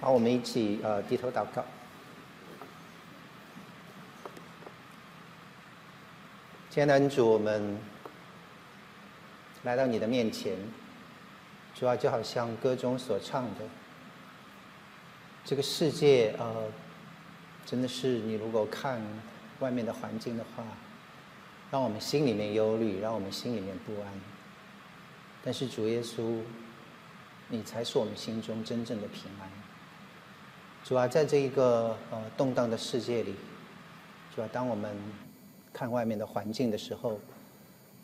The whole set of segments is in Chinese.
好，我们一起呃低头祷告。亲爱的主，我们来到你的面前，主要就好像歌中所唱的，这个世界呃，真的是你如果看外面的环境的话，让我们心里面忧虑，让我们心里面不安。但是主耶稣，你才是我们心中真正的平安。主要，在这一个呃动荡的世界里，主要，当我们看外面的环境的时候，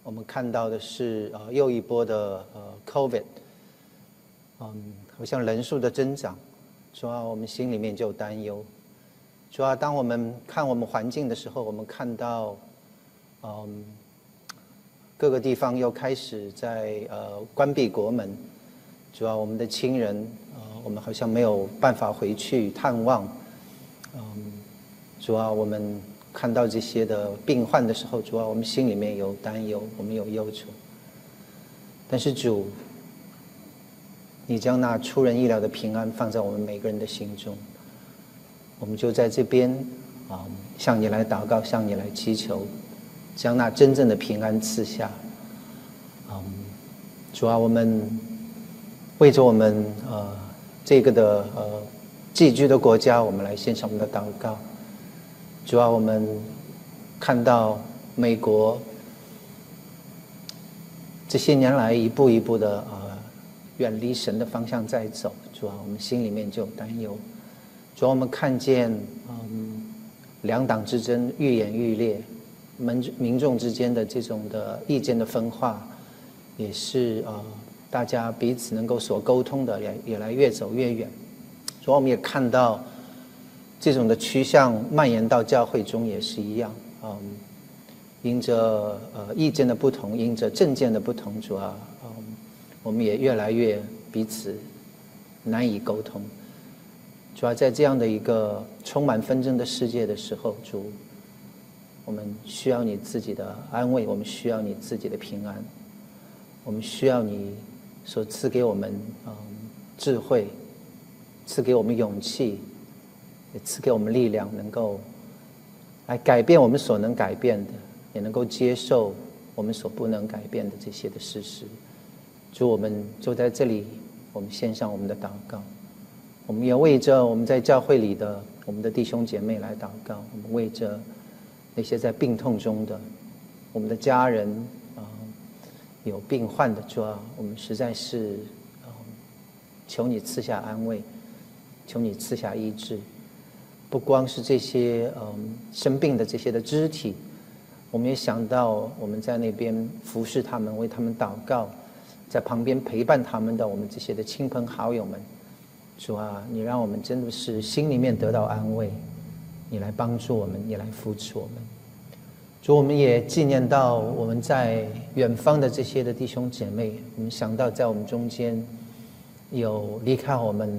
我们看到的是呃又一波的呃 COVID，嗯，好像人数的增长，主要，我们心里面就担忧。主要，当我们看我们环境的时候，我们看到嗯各个地方又开始在呃关闭国门，主要，我们的亲人。我们好像没有办法回去探望，嗯，主要我们看到这些的病患的时候，主要我们心里面有担忧，我们有忧愁。但是主，你将那出人意料的平安放在我们每个人的心中，我们就在这边啊，向你来祷告，向你来祈求，将那真正的平安赐下。嗯，主要我们为着我们呃。这个的呃寄居的国家，我们来献上我们的祷告。主要我们看到美国这些年来一步一步的呃远离神的方向在走，主要我们心里面就有担忧。主要我们看见嗯两党之争愈演愈烈，民民众之间的这种的意见的分化，也是呃。大家彼此能够所沟通的也也来越走越远，所以我们也看到这种的趋向蔓延到教会中也是一样。嗯，因着呃意见的不同，因着政见的不同，主啊，嗯，我们也越来越彼此难以沟通。主要在这样的一个充满纷争的世界的时候，主，我们需要你自己的安慰，我们需要你自己的平安，我们需要你。所赐给我们嗯智慧，赐给我们勇气，也赐给我们力量，能够来改变我们所能改变的，也能够接受我们所不能改变的这些的事实。主，我们就在这里，我们献上我们的祷告，我们也为着我们在教会里的我们的弟兄姐妹来祷告，我们为着那些在病痛中的我们的家人。有病患的主啊，我们实在是，求你赐下安慰，求你赐下医治。不光是这些嗯生病的这些的肢体，我们也想到我们在那边服侍他们，为他们祷告，在旁边陪伴他们的我们这些的亲朋好友们。主啊，你让我们真的是心里面得到安慰，你来帮助我们，你来扶持我们。主，我们也纪念到我们在远方的这些的弟兄姐妹。我们想到在我们中间有离开我们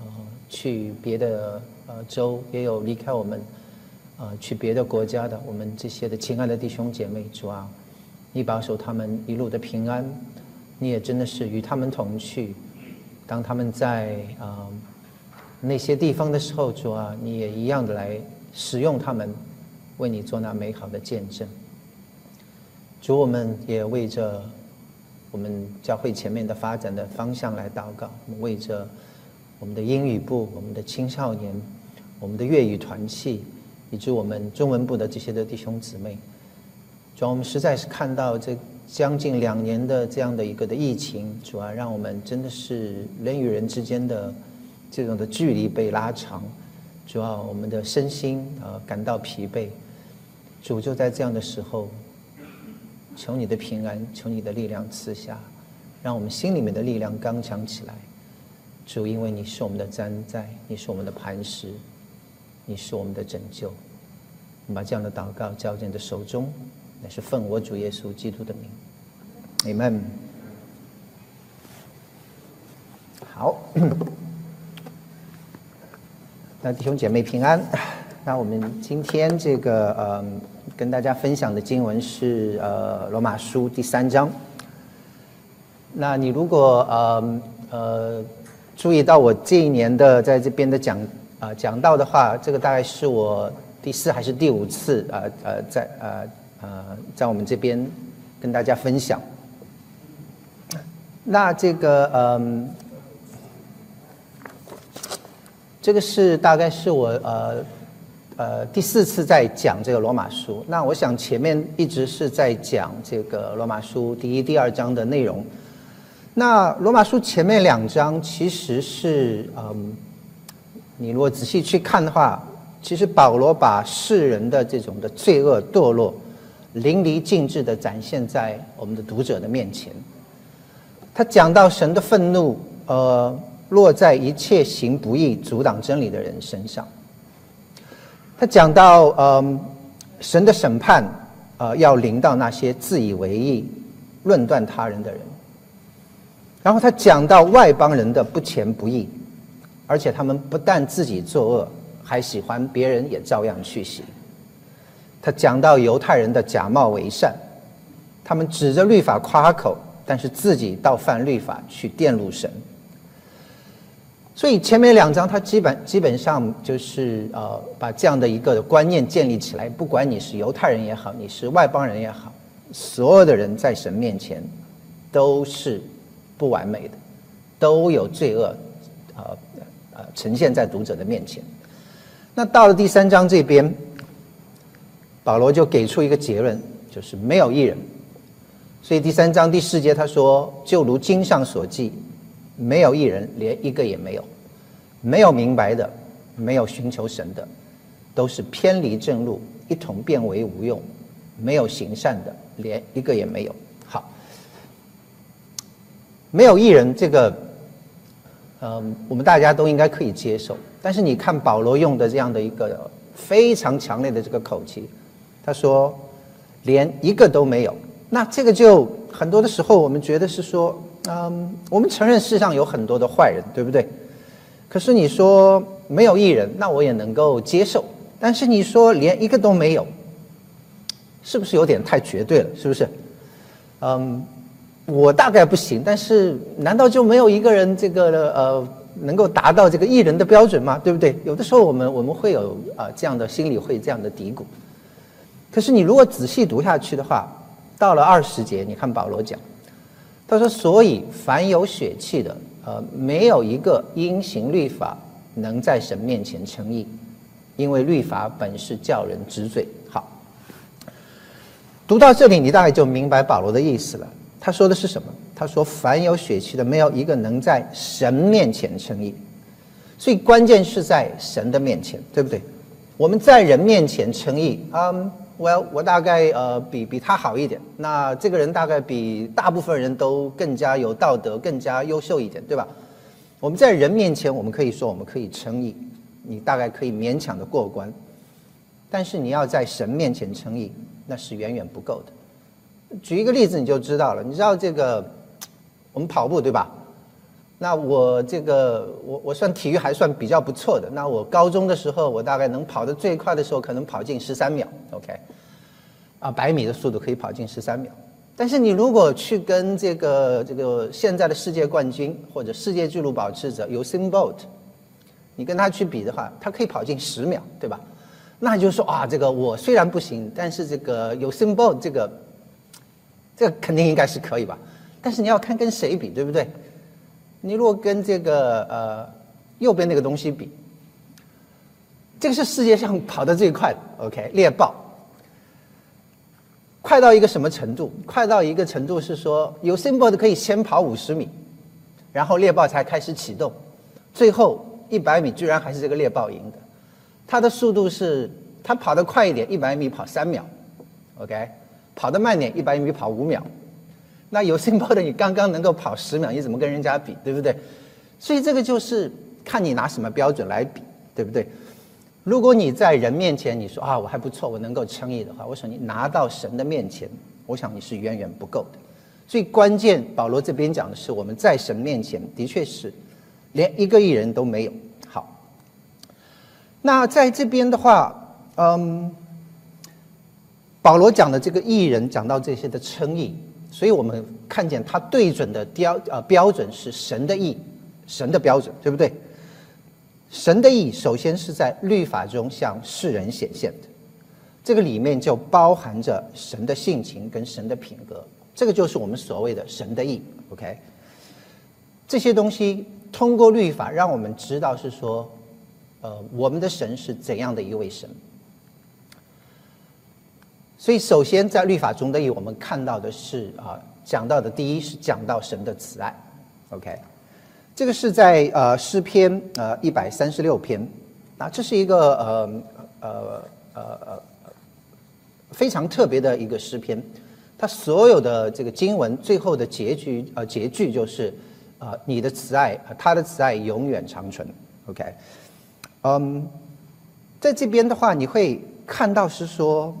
呃去别的呃州，也有离开我们呃去别的国家的我们这些的亲爱的弟兄姐妹。主啊，你保守他们一路的平安，你也真的是与他们同去。当他们在啊那些地方的时候，主啊，你也一样的来使用他们。为你做那美好的见证，主，我们也为着我们教会前面的发展的方向来祷告，为着我们的英语部、我们的青少年、我们的粤语团契，以及我们中文部的这些的弟兄姊妹，主要，我们实在是看到这将近两年的这样的一个的疫情，主啊，让我们真的是人与人之间的这种的距离被拉长，主要我们的身心呃感到疲惫。主就在这样的时候，求你的平安，求你的力量赐下，让我们心里面的力量刚强起来。主，因为你是我们的瞻在，你是我们的磐石，你是我们的拯救。我们把这样的祷告交在你的手中，乃是奉我主耶稣基督的名。Amen。好，那弟兄姐妹平安。那我们今天这个呃，跟大家分享的经文是呃罗马书第三章。那你如果呃呃注意到我这一年的在这边的讲啊讲到的话，这个大概是我第四还是第五次啊呃在呃呃在我们这边跟大家分享。那这个嗯，这个是大概是我呃呃第四次在讲这个罗马书。那我想前面一直是在讲这个罗马书第一、第二章的内容。那罗马书前面两章其实是，嗯，你如果仔细去看的话，其实保罗把世人的这种的罪恶堕落，淋漓尽致的展现在我们的读者的面前。他讲到神的愤怒，呃，落在一切行不义、阻挡真理的人身上。他讲到，嗯，神的审判，呃，要临到那些自以为意、论断他人的人。然后他讲到外邦人的不虔不义，而且他们不但自己作恶，还喜欢别人也照样去行。他讲到犹太人的假冒为善，他们指着律法夸口，但是自己倒犯律法去玷辱神。所以前面两章他基本基本上就是呃把这样的一个观念建立起来，不管你是犹太人也好，你是外邦人也好，所有的人在神面前都是。不完美的，都有罪恶，呃呃，呈现在读者的面前。那到了第三章这边，保罗就给出一个结论，就是没有一人。所以第三章第四节他说：“就如经上所记，没有一人，连一个也没有，没有明白的，没有寻求神的，都是偏离正路，一同变为无用；没有行善的，连一个也没有。”好没有艺人，这个，嗯，我们大家都应该可以接受。但是你看保罗用的这样的一个非常强烈的这个口气，他说连一个都没有。那这个就很多的时候，我们觉得是说，嗯，我们承认世上有很多的坏人，对不对？可是你说没有艺人，那我也能够接受。但是你说连一个都没有，是不是有点太绝对了？是不是？嗯。我大概不行，但是难道就没有一个人这个呃能够达到这个艺人的标准吗？对不对？有的时候我们我们会有啊这样的心理会这样的嘀咕。可是你如果仔细读下去的话，到了二十节，你看保罗讲，他说：“所以凡有血气的，呃，没有一个因行律法能在神面前称义，因为律法本是叫人知罪。”好，读到这里，你大概就明白保罗的意思了。他说的是什么？他说：“凡有血气的，没有一个能在神面前称义。所以关键是在神的面前，对不对？我们在人面前称义，嗯，我我大概呃比比他好一点。那这个人大概比大部分人都更加有道德，更加优秀一点，对吧？我们在人面前，我们可以说我们可以称义，你大概可以勉强的过关。但是你要在神面前称义，那是远远不够的。”举一个例子你就知道了。你知道这个，我们跑步对吧？那我这个我我算体育还算比较不错的。那我高中的时候，我大概能跑得最快的时候，可能跑进十三秒。OK，啊，百米的速度可以跑进十三秒。但是你如果去跟这个这个现在的世界冠军或者世界纪录保持者 Usain Bolt，你跟他去比的话，他可以跑进十秒，对吧？那就是说啊，这个我虽然不行，但是这个 Usain Bolt 这个。这肯定应该是可以吧，但是你要看跟谁比，对不对？你如果跟这个呃右边那个东西比，这个是世界上跑得最快的，OK，猎豹，快到一个什么程度？快到一个程度是说，有 symbol 的可以先跑五十米，然后猎豹才开始启动，最后一百米居然还是这个猎豹赢的，它的速度是它跑得快一点，一百米跑三秒，OK。跑得慢点，一百米跑五秒，那有心包的你刚刚能够跑十秒，你怎么跟人家比，对不对？所以这个就是看你拿什么标准来比，对不对？如果你在人面前你说啊我还不错，我能够称义的话，我想你拿到神的面前，我想你是远远不够的。最关键，保罗这边讲的是我们在神面前的确是连一个艺人都没有。好，那在这边的话，嗯。保罗讲的这个艺人讲到这些的称义，所以我们看见他对准的标呃标准是神的意，神的标准，对不对？神的意首先是在律法中向世人显现的，这个里面就包含着神的性情跟神的品格，这个就是我们所谓的神的意。OK，这些东西通过律法让我们知道是说，呃，我们的神是怎样的一位神。所以，首先在律法中的以，我们看到的是啊，讲到的第一是讲到神的慈爱。OK，这个是在呃诗篇呃一百三十六篇，啊，这是一个呃呃呃呃非常特别的一个诗篇，它所有的这个经文最后的结局呃结句就是啊你的慈爱，他的慈爱永远长存。OK，嗯，在这边的话，你会看到是说。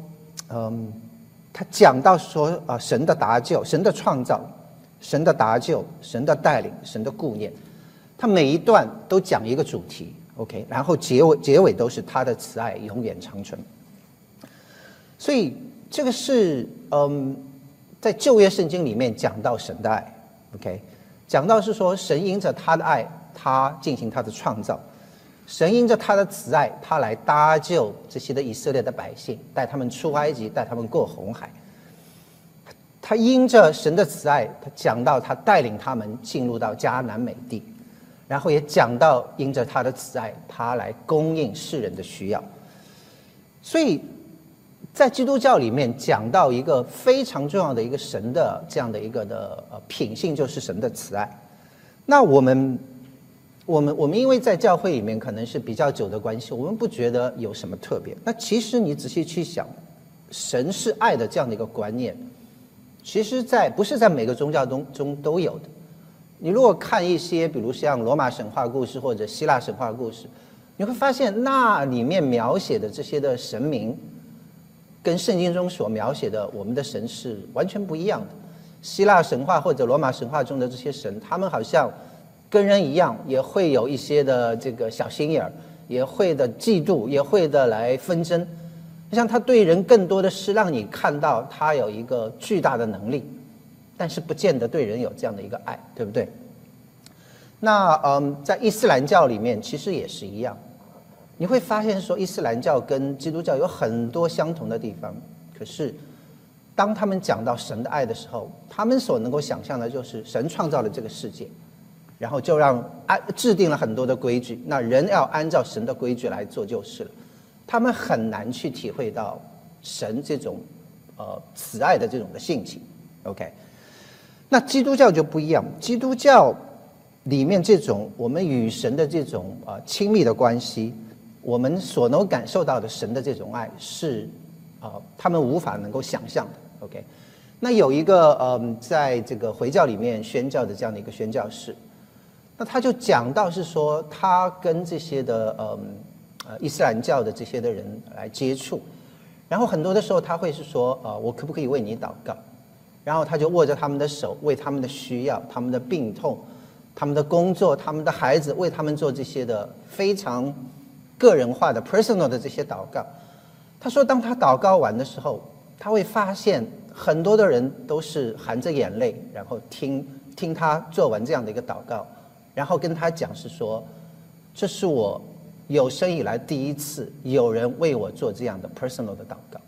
嗯，他讲到说啊，神的搭救、神的创造、神的搭救、神的带领、神的顾念，他每一段都讲一个主题，OK，然后结尾结尾都是他的慈爱永远长存。所以这个是嗯，在旧约圣经里面讲到神的爱，OK，讲到是说神因着他的爱，他进行他的创造。神因着他的慈爱，他来搭救这些的以色列的百姓，带他们出埃及，带他们过红海。他因着神的慈爱，他讲到他带领他们进入到迦南美地，然后也讲到因着他的慈爱，他来供应世人的需要。所以在基督教里面讲到一个非常重要的一个神的这样的一个的呃品性，就是神的慈爱。那我们。我们我们因为在教会里面可能是比较久的关系，我们不觉得有什么特别。那其实你仔细去想，神是爱的这样的一个观念，其实，在不是在每个宗教中中都有的。你如果看一些，比如像罗马神话故事或者希腊神话故事，你会发现那里面描写的这些的神明，跟圣经中所描写的我们的神是完全不一样的。希腊神话或者罗马神话中的这些神，他们好像。跟人一样，也会有一些的这个小心眼儿，也会的嫉妒，也会的来纷争。就像他对人更多的是让你看到他有一个巨大的能力，但是不见得对人有这样的一个爱，对不对？那嗯，在伊斯兰教里面其实也是一样，你会发现说伊斯兰教跟基督教有很多相同的地方，可是当他们讲到神的爱的时候，他们所能够想象的就是神创造了这个世界。然后就让安制定了很多的规矩，那人要按照神的规矩来做就是了。他们很难去体会到神这种呃慈爱的这种的性情。OK，那基督教就不一样，基督教里面这种我们与神的这种呃亲密的关系，我们所能感受到的神的这种爱是啊他们无法能够想象的。OK，那有一个嗯在这个回教里面宣教的这样的一个宣教士。那他就讲到是说，他跟这些的嗯呃伊斯兰教的这些的人来接触，然后很多的时候他会是说，呃，我可不可以为你祷告？然后他就握着他们的手，为他们的需要、他们的病痛、他们的工作、他们的孩子，为他们做这些的非常个人化的 personal 的这些祷告。他说，当他祷告完的时候，他会发现很多的人都是含着眼泪，然后听听他做完这样的一个祷告。然后跟他讲是说，这是我有生以来第一次有人为我做这样的 personal 的祷告。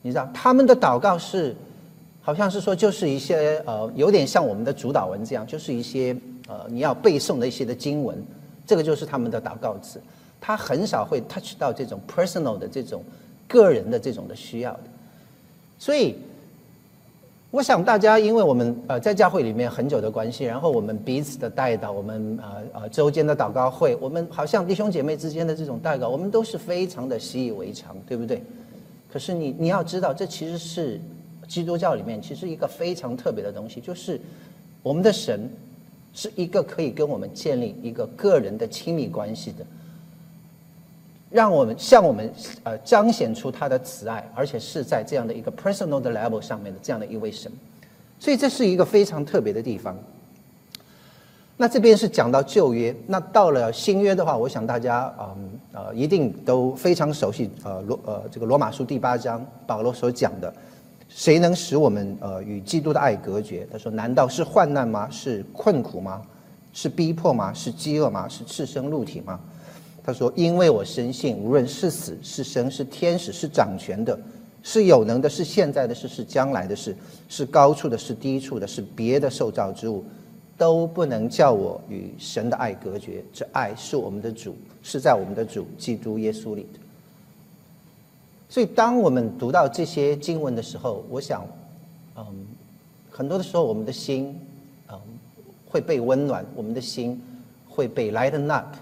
你知道他们的祷告是，好像是说就是一些呃有点像我们的主导文这样，就是一些呃你要背诵的一些的经文，这个就是他们的祷告词。他很少会 touch 到这种 personal 的这种个人的这种的需要的，所以。我想大家，因为我们呃在教会里面很久的关系，然后我们彼此的带导，我们呃呃周间的祷告会，我们好像弟兄姐妹之间的这种代祷，我们都是非常的习以为常，对不对？可是你你要知道，这其实是基督教里面其实一个非常特别的东西，就是我们的神是一个可以跟我们建立一个个人的亲密关系的。让我们向我们呃彰显出他的慈爱，而且是在这样的一个 personal 的 level 上面的这样的一位神，所以这是一个非常特别的地方。那这边是讲到旧约，那到了新约的话，我想大家嗯呃一定都非常熟悉呃罗呃这个罗马书第八章保罗所讲的，谁能使我们呃与基督的爱隔绝？他说：难道是患难吗？是困苦吗？是逼迫吗？是饥饿吗？是赤身露体吗？他说：“因为我深信，无论是死是生，是天使是掌权的，是有能的，是现在的事，是将来的事，是高处的，是低处的，是别的受造之物，都不能叫我与神的爱隔绝。这爱是我们的主，是在我们的主基督耶稣里的。所以，当我们读到这些经文的时候，我想，嗯，很多的时候，我们的心，嗯。”会被温暖，我们的心会被 lighten up。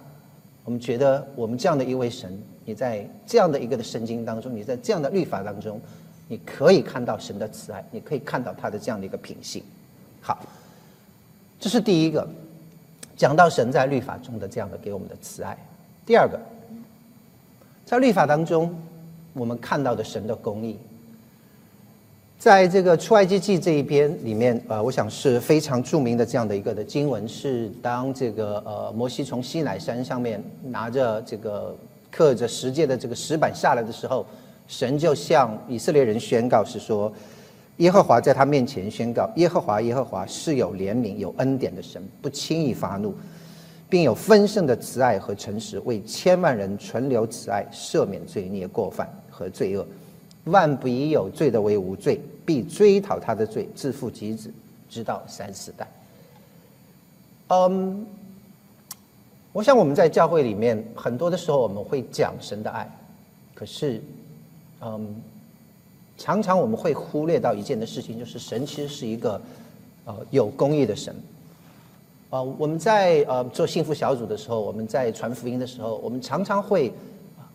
我们觉得，我们这样的一位神，你在这样的一个的圣经当中，你在这样的律法当中，你可以看到神的慈爱，你可以看到他的这样的一个品性。好，这是第一个，讲到神在律法中的这样的给我们的慈爱。第二个，在律法当中，我们看到的神的公义。在这个出埃及记这一边里面，呃，我想是非常著名的这样的一个的经文，是当这个呃摩西从西乃山上面拿着这个刻着十诫的这个石板下来的时候，神就向以色列人宣告是说，耶和华在他面前宣告，耶和华耶和华是有怜悯有恩典的神，不轻易发怒，并有丰盛的慈爱和诚实，为千万人存留慈爱，赦免罪孽过犯和罪恶。万不以有罪的为无罪，必追讨他的罪，自负及子，直到三四代。嗯，我想我们在教会里面很多的时候，我们会讲神的爱，可是，嗯，常常我们会忽略到一件的事情，就是神其实是一个呃有公义的神。呃，我们在呃做幸福小组的时候，我们在传福音的时候，我们常常会。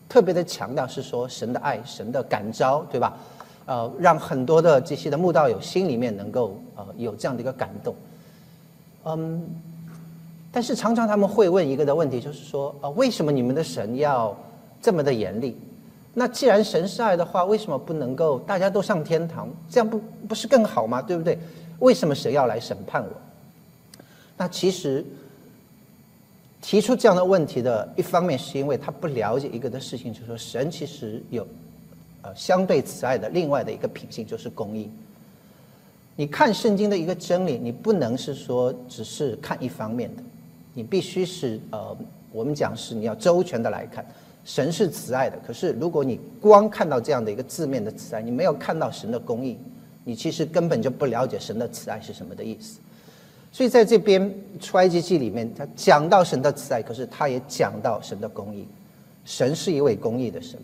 特别的强调是说神的爱，神的感召，对吧？呃，让很多的这些的慕道友心里面能够呃有这样的一个感动。嗯，但是常常他们会问一个的问题，就是说啊，为什么你们的神要这么的严厉？那既然神是爱的话，为什么不能够大家都上天堂？这样不不是更好吗？对不对？为什么神要来审判我？那其实。提出这样的问题的一方面，是因为他不了解一个的事情，就是说神其实有，呃，相对慈爱的另外的一个品性，就是公义。你看圣经的一个真理，你不能是说只是看一方面的，你必须是呃，我们讲是你要周全的来看，神是慈爱的。可是如果你光看到这样的一个字面的慈爱，你没有看到神的公义，你其实根本就不了解神的慈爱是什么的意思。所以在这边出埃及记里面，他讲到神的慈爱，可是他也讲到神的公义。神是一位公义的神。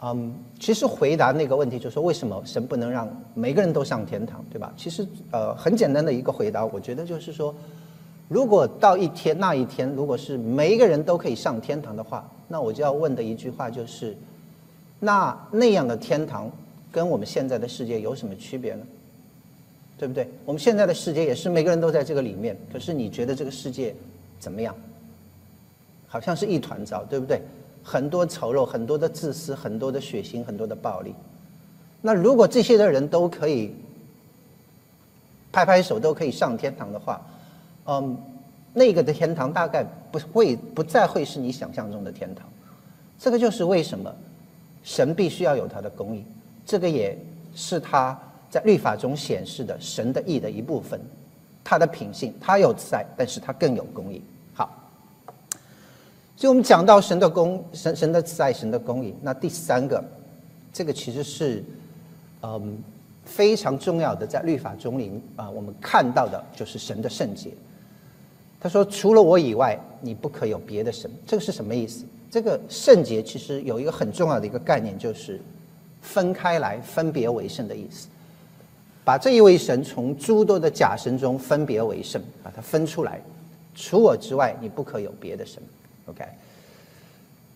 嗯，其实回答那个问题，就是说为什么神不能让每个人都上天堂，对吧？其实呃，很简单的一个回答，我觉得就是说，如果到一天那一天，如果是每一个人都可以上天堂的话，那我就要问的一句话就是：那那样的天堂跟我们现在的世界有什么区别呢？对不对？我们现在的世界也是每个人都在这个里面，可是你觉得这个世界怎么样？好像是一团糟，对不对？很多丑陋，很多的自私，很多的血腥，很多的暴力。那如果这些的人都可以拍拍手，都可以上天堂的话，嗯，那个的天堂大概不会不再会是你想象中的天堂。这个就是为什么神必须要有他的公义，这个也是他。在律法中显示的神的义的一部分，他的品性，他有慈爱，但是他更有公义。好，所以我们讲到神的公，神神的慈爱，神的公义。那第三个，这个其实是嗯非常重要的，在律法中里啊，我们看到的就是神的圣洁。他说：“除了我以外，你不可有别的神。”这个是什么意思？这个圣洁其实有一个很重要的一个概念，就是分开来、分别为圣的意思。把这一位神从诸多的假神中分别为圣，把它分出来，除我之外，你不可有别的神。OK。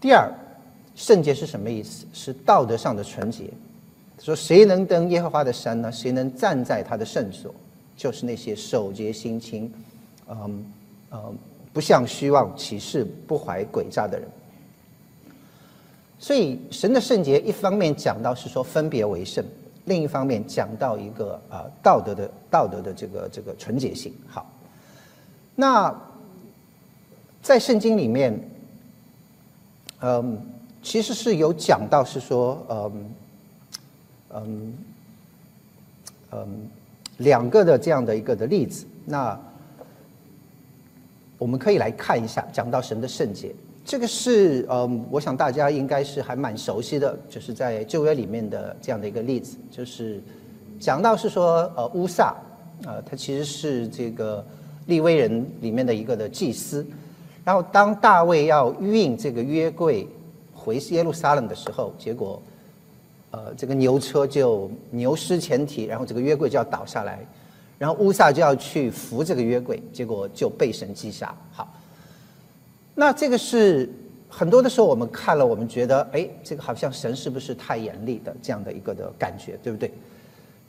第二，圣洁是什么意思？是道德上的纯洁。说谁能登耶和华的山呢？谁能站在他的圣所？就是那些守节心清，嗯嗯，不向虚妄起誓、不怀诡诈的人。所以，神的圣洁一方面讲到是说分别为圣。另一方面讲到一个啊道德的道德的这个这个纯洁性。好，那在圣经里面，嗯，其实是有讲到是说，嗯嗯嗯，两个的这样的一个的例子。那我们可以来看一下，讲到神的圣洁，这个是嗯，我想大家应该是还蛮熟悉的，就是在旧约里面的这样的一个例子，就是讲到是说呃乌萨，呃他其实是这个利威人里面的一个的祭司，然后当大卫要运这个约柜回耶路撒冷的时候，结果呃这个牛车就牛失前蹄，然后这个约柜就要倒下来。然后乌萨就要去扶这个约柜，结果就被神击杀。好，那这个是很多的时候我们看了，我们觉得，哎，这个好像神是不是太严厉的这样的一个的感觉，对不对？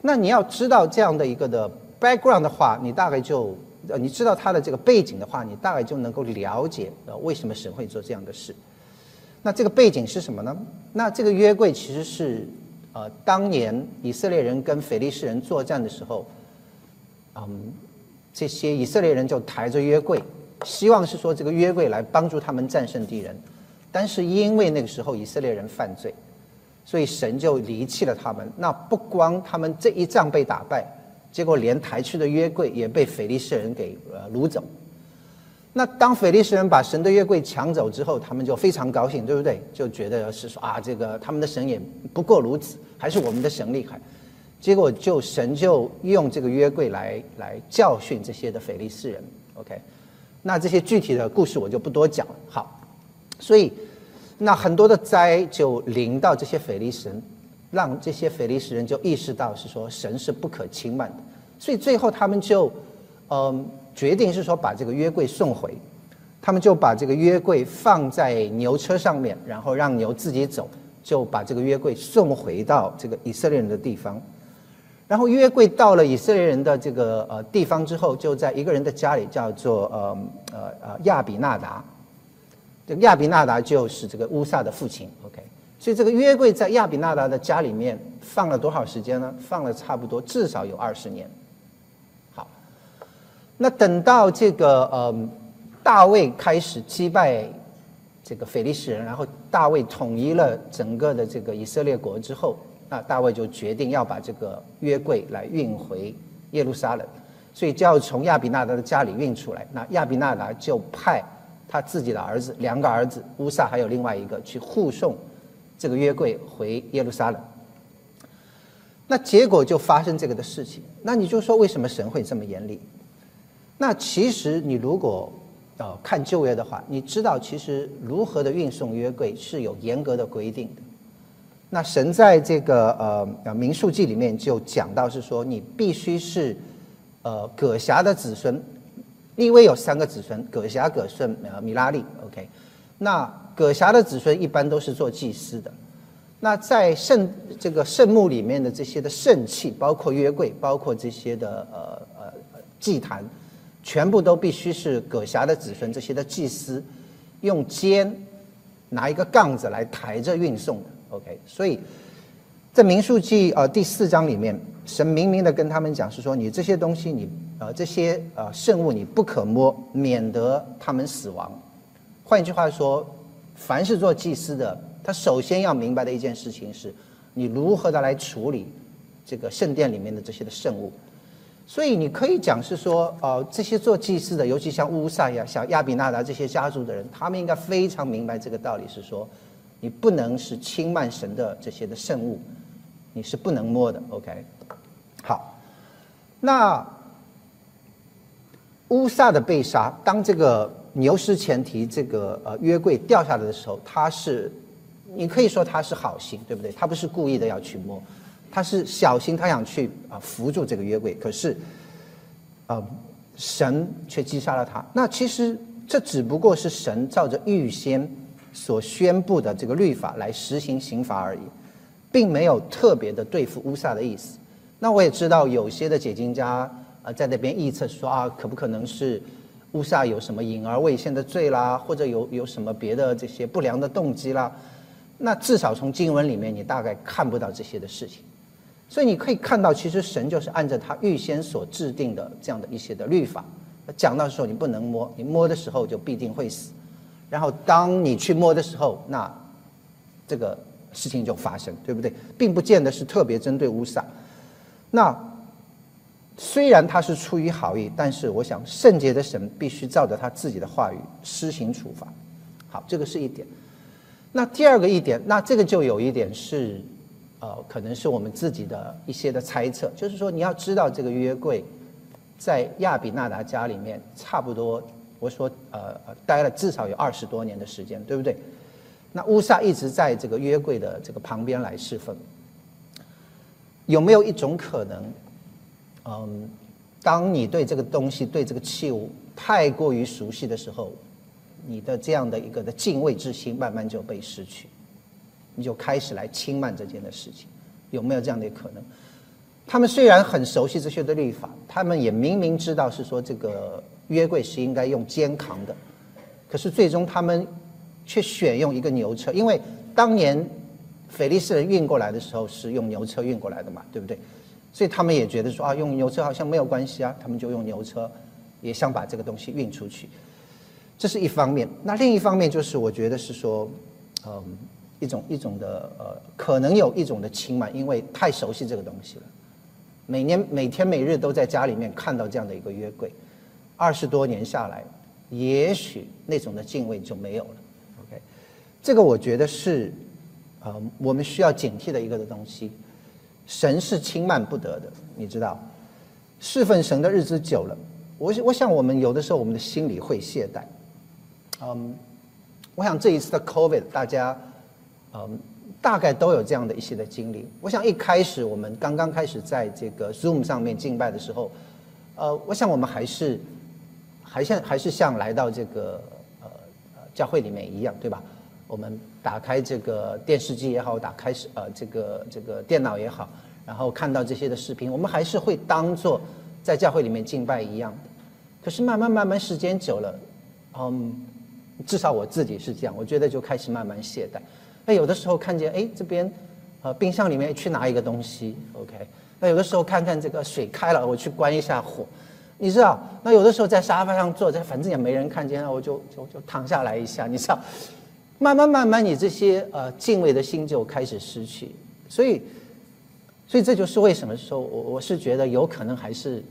那你要知道这样的一个的 background 的话，你大概就呃，你知道他的这个背景的话，你大概就能够了解呃为什么神会做这样的事。那这个背景是什么呢？那这个约柜其实是呃，当年以色列人跟腓力士人作战的时候。嗯，这些以色列人就抬着约柜，希望是说这个约柜来帮助他们战胜敌人，但是因为那个时候以色列人犯罪，所以神就离弃了他们。那不光他们这一仗被打败，结果连抬去的约柜也被腓力士人给呃掳走。那当腓力士人把神的约柜抢走之后，他们就非常高兴，对不对？就觉得是说啊，这个他们的神也不过如此，还是我们的神厉害。结果就神就用这个约柜来来教训这些的腓力斯人，OK，那这些具体的故事我就不多讲了。好，所以那很多的灾就临到这些腓力斯，让这些腓力斯人就意识到是说神是不可轻慢的，所以最后他们就嗯决定是说把这个约柜送回，他们就把这个约柜放在牛车上面，然后让牛自己走，就把这个约柜送回到这个以色列人的地方。然后约柜到了以色列人的这个呃地方之后，就在一个人的家里，叫做呃呃呃亚比纳达。这个亚比纳达就是这个乌萨的父亲。OK，所以这个约柜在亚比纳达的家里面放了多少时间呢？放了差不多至少有二十年。好，那等到这个呃大卫开始击败这个腓力士人，然后大卫统一了整个的这个以色列国之后。那大卫就决定要把这个约柜来运回耶路撒冷，所以就要从亚比纳达的家里运出来。那亚比纳达就派他自己的儿子，两个儿子乌萨还有另外一个去护送这个约柜回耶路撒冷。那结果就发生这个的事情。那你就说为什么神会这么严厉？那其实你如果呃看旧约的话，你知道其实如何的运送约柜是有严格的规定的。那神在这个呃呃民数记里面就讲到是说，你必须是呃葛霞的子孙，利威有三个子孙，葛霞、葛顺、呃米拉利。OK，那葛霞的子孙一般都是做祭司的。那在圣这个圣墓里面的这些的圣器，包括约柜，包括这些的呃呃祭坛，全部都必须是葛霞的子孙这些的祭司用肩拿一个杠子来抬着运送的。OK，所以在民数记呃第四章里面，神明明的跟他们讲是说，你这些东西你呃这些呃圣物你不可摸，免得他们死亡。换一句话说，凡是做祭司的，他首先要明白的一件事情是，你如何的来处理这个圣殿里面的这些的圣物。所以你可以讲是说，呃，这些做祭司的，尤其像乌萨呀、像亚比纳达这些家族的人，他们应该非常明白这个道理，是说。你不能是轻慢神的这些的圣物，你是不能摸的。OK，好，那乌萨的被杀，当这个牛失前蹄，这个呃约柜掉下来的时候，他是，你可以说他是好心，对不对？他不是故意的要去摸，他是小心，他想去啊扶住这个约柜，可是，呃，神却击杀了他。那其实这只不过是神照着预先。所宣布的这个律法来实行刑罚而已，并没有特别的对付乌萨的意思。那我也知道有些的解经家啊在那边臆测说啊，可不可能是乌萨有什么隐而未现的罪啦，或者有有什么别的这些不良的动机啦？那至少从经文里面你大概看不到这些的事情。所以你可以看到，其实神就是按照他预先所制定的这样的一些的律法，讲到的时候你不能摸，你摸的时候就必定会死。然后当你去摸的时候，那这个事情就发生，对不对？并不见得是特别针对乌萨。那虽然他是出于好意，但是我想圣洁的神必须照着他自己的话语施行处罚。好，这个是一点。那第二个一点，那这个就有一点是，呃，可能是我们自己的一些的猜测，就是说你要知道这个约柜在亚比纳达家里面，差不多我说呃待了至少有二十多年的时间，对不对？那乌萨一直在这个约柜的这个旁边来侍奉，有没有一种可能？嗯，当你对这个东西、对这个器物太过于熟悉的时候，你的这样的一个的敬畏之心慢慢就被失去，你就开始来轻慢这件的事情，有没有这样的可能？他们虽然很熟悉这些的律法，他们也明明知道是说这个约柜是应该用肩扛的，可是最终他们却选用一个牛车，因为当年腓力斯人运过来的时候是用牛车运过来的嘛，对不对？所以他们也觉得说啊，用牛车好像没有关系啊，他们就用牛车，也想把这个东西运出去。这是一方面。那另一方面就是，我觉得是说，嗯，一种一种的呃，可能有一种的轻慢，因为太熟悉这个东西了。每年每天每日都在家里面看到这样的一个约柜，二十多年下来，也许那种的敬畏就没有了。OK，这个我觉得是，呃，我们需要警惕的一个的东西。神是轻慢不得的，你知道，侍奉神的日子久了，我我想我们有的时候我们的心里会懈怠。嗯，我想这一次的 COVID，大家嗯大概都有这样的一些的经历。我想一开始我们刚刚开始在这个 Zoom 上面敬拜的时候，呃，我想我们还是还像还是像来到这个呃教会里面一样，对吧？我们打开这个电视机也好，打开是呃这个这个电脑也好，然后看到这些的视频，我们还是会当做在教会里面敬拜一样的。可是慢慢慢慢时间久了，嗯，至少我自己是这样，我觉得就开始慢慢懈怠。那有的时候看见哎这边呃冰箱里面去拿一个东西，OK。那有的时候看看这个水开了，我去关一下火，你知道？那有的时候在沙发上坐着，反正也没人看见，我就就就躺下来一下，你知道？慢慢慢慢，你这些呃敬畏的心就开始失去，所以，所以这就是为什么说，我我是觉得有可能还是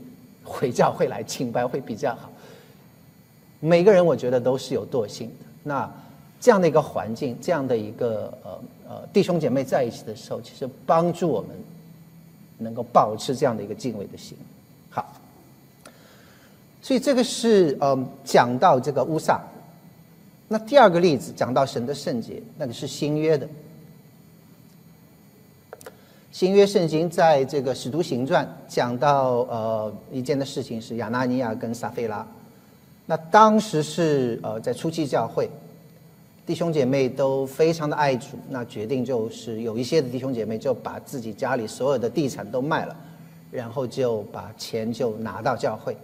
回教会来敬拜会比较好。每个人我觉得都是有惰性的，那这样的一个环境，这样的一个呃呃弟兄姐妹在一起的时候，其实帮助我们能够保持这样的一个敬畏的心。所以这个是嗯讲到这个乌萨。那第二个例子讲到神的圣洁，那个是新约的。新约圣经在这个使徒行传讲到呃一件的事情是亚纳尼亚跟撒菲拉，那当时是呃在初期教会，弟兄姐妹都非常的爱主，那决定就是有一些的弟兄姐妹就把自己家里所有的地产都卖了，然后就把钱就拿到教会。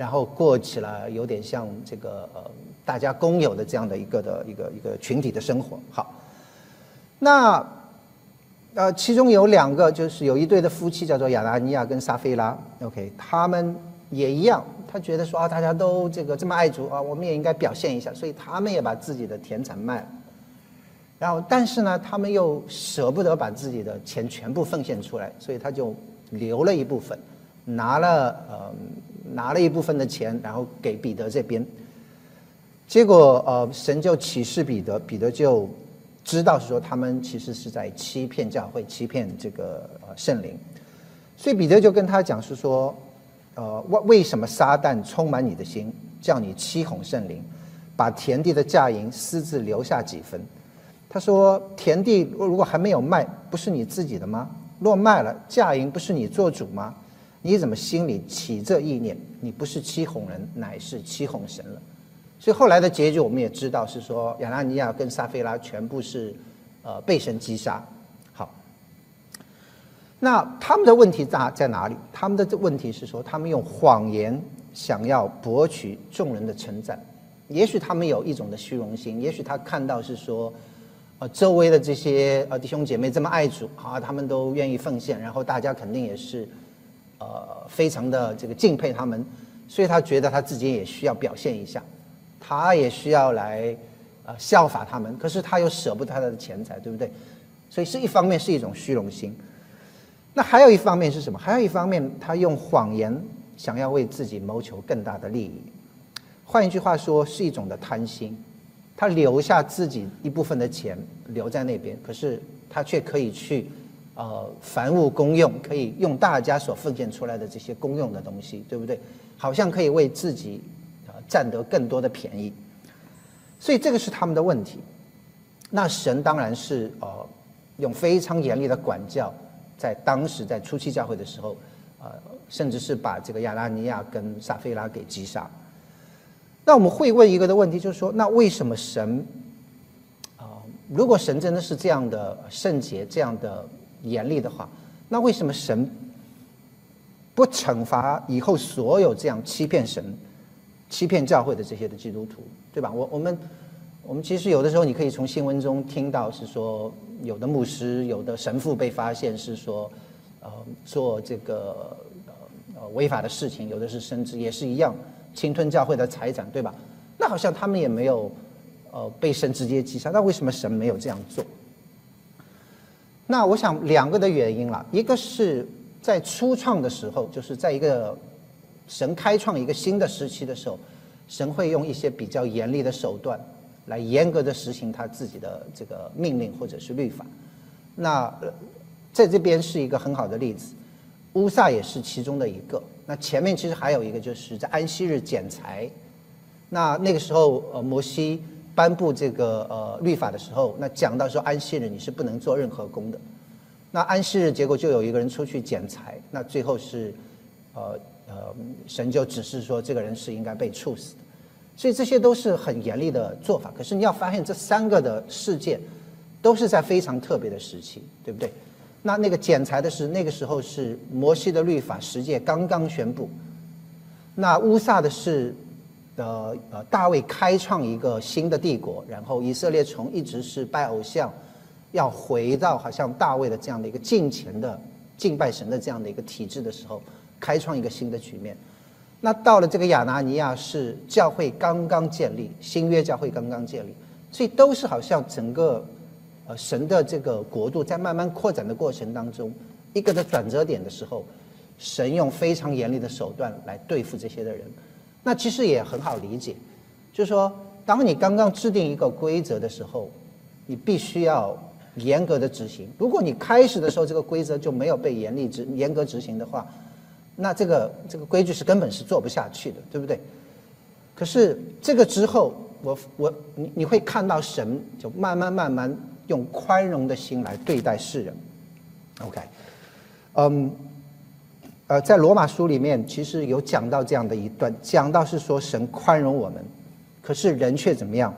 然后过起了有点像这个呃大家公有的这样的一个的一个一个群体的生活。好，那呃其中有两个就是有一对的夫妻叫做亚拉尼亚跟撒菲拉，OK，他们也一样，他觉得说啊大家都这个这么爱主啊，我们也应该表现一下，所以他们也把自己的田产卖了。然后但是呢，他们又舍不得把自己的钱全部奉献出来，所以他就留了一部分，拿了呃。拿了一部分的钱，然后给彼得这边，结果呃，神就启示彼得，彼得就知道是说他们其实是在欺骗教会，欺骗这个圣灵，所以彼得就跟他讲是说，呃，为为什么撒旦充满你的心，叫你欺哄圣灵，把田地的价银私自留下几分？他说田地如果还没有卖，不是你自己的吗？若卖了，价银不是你做主吗？你怎么心里起这意念？你不是欺哄人，乃是欺哄神了。所以后来的结局我们也知道，是说亚拉尼亚跟撒菲拉全部是呃被神击杀。好，那他们的问题在在哪里？他们的这问题是说，他们用谎言想要博取众人的称赞。也许他们有一种的虚荣心，也许他看到是说，呃，周围的这些呃弟兄姐妹这么爱主啊，他们都愿意奉献，然后大家肯定也是。呃，非常的这个敬佩他们，所以他觉得他自己也需要表现一下，他也需要来呃效法他们，可是他又舍不得他的钱财，对不对？所以是一方面是一种虚荣心。那还有一方面是什么？还有一方面，他用谎言想要为自己谋求更大的利益。换一句话说，是一种的贪心。他留下自己一部分的钱留在那边，可是他却可以去，呃，凡物公用，可以用大家所奉献出来的这些公用的东西，对不对？好像可以为自己啊占得更多的便宜。所以这个是他们的问题。那神当然是呃用非常严厉的管教，在当时在初期教会的时候，呃，甚至是把这个亚拉尼亚跟撒菲拉给击杀。那我们会问一个的问题，就是说，那为什么神啊？如果神真的是这样的圣洁、这样的严厉的话，那为什么神不惩罚以后所有这样欺骗神、欺骗教会的这些的基督徒，对吧？我我们我们其实有的时候，你可以从新闻中听到是说，有的牧师、有的神父被发现是说，呃，做这个呃违法的事情，有的是甚至也是一样。侵吞教会的财产，对吧？那好像他们也没有，呃，被神直接击杀。那为什么神没有这样做？那我想两个的原因了。一个是在初创的时候，就是在一个神开创一个新的时期的时候，神会用一些比较严厉的手段来严格的实行他自己的这个命令或者是律法。那在这边是一个很好的例子。乌萨也是其中的一个。那前面其实还有一个，就是在安息日剪裁。那那个时候，呃，摩西颁布这个呃律法的时候，那讲到说安息日你是不能做任何工的。那安息日结果就有一个人出去剪裁，那最后是，呃呃，神就指示说这个人是应该被处死的。所以这些都是很严厉的做法。可是你要发现这三个的事件，都是在非常特别的时期，对不对？那那个剪裁的是那个时候是摩西的律法十诫刚刚宣布，那乌萨的是，的呃大卫开创一个新的帝国，然后以色列从一直是拜偶像，要回到好像大卫的这样的一个敬虔的敬拜神的这样的一个体制的时候，开创一个新的局面。那到了这个亚拿尼亚是教会刚刚建立，新约教会刚刚建立，所以都是好像整个呃。神的这个国度在慢慢扩展的过程当中，一个的转折点的时候，神用非常严厉的手段来对付这些的人。那其实也很好理解，就是说，当你刚刚制定一个规则的时候，你必须要严格的执行。如果你开始的时候这个规则就没有被严厉执严格执行的话，那这个这个规矩是根本是做不下去的，对不对？可是这个之后，我我你你会看到神就慢慢慢慢。用宽容的心来对待世人，OK，嗯，呃，在罗马书里面其实有讲到这样的一段，讲到是说神宽容我们，可是人却怎么样？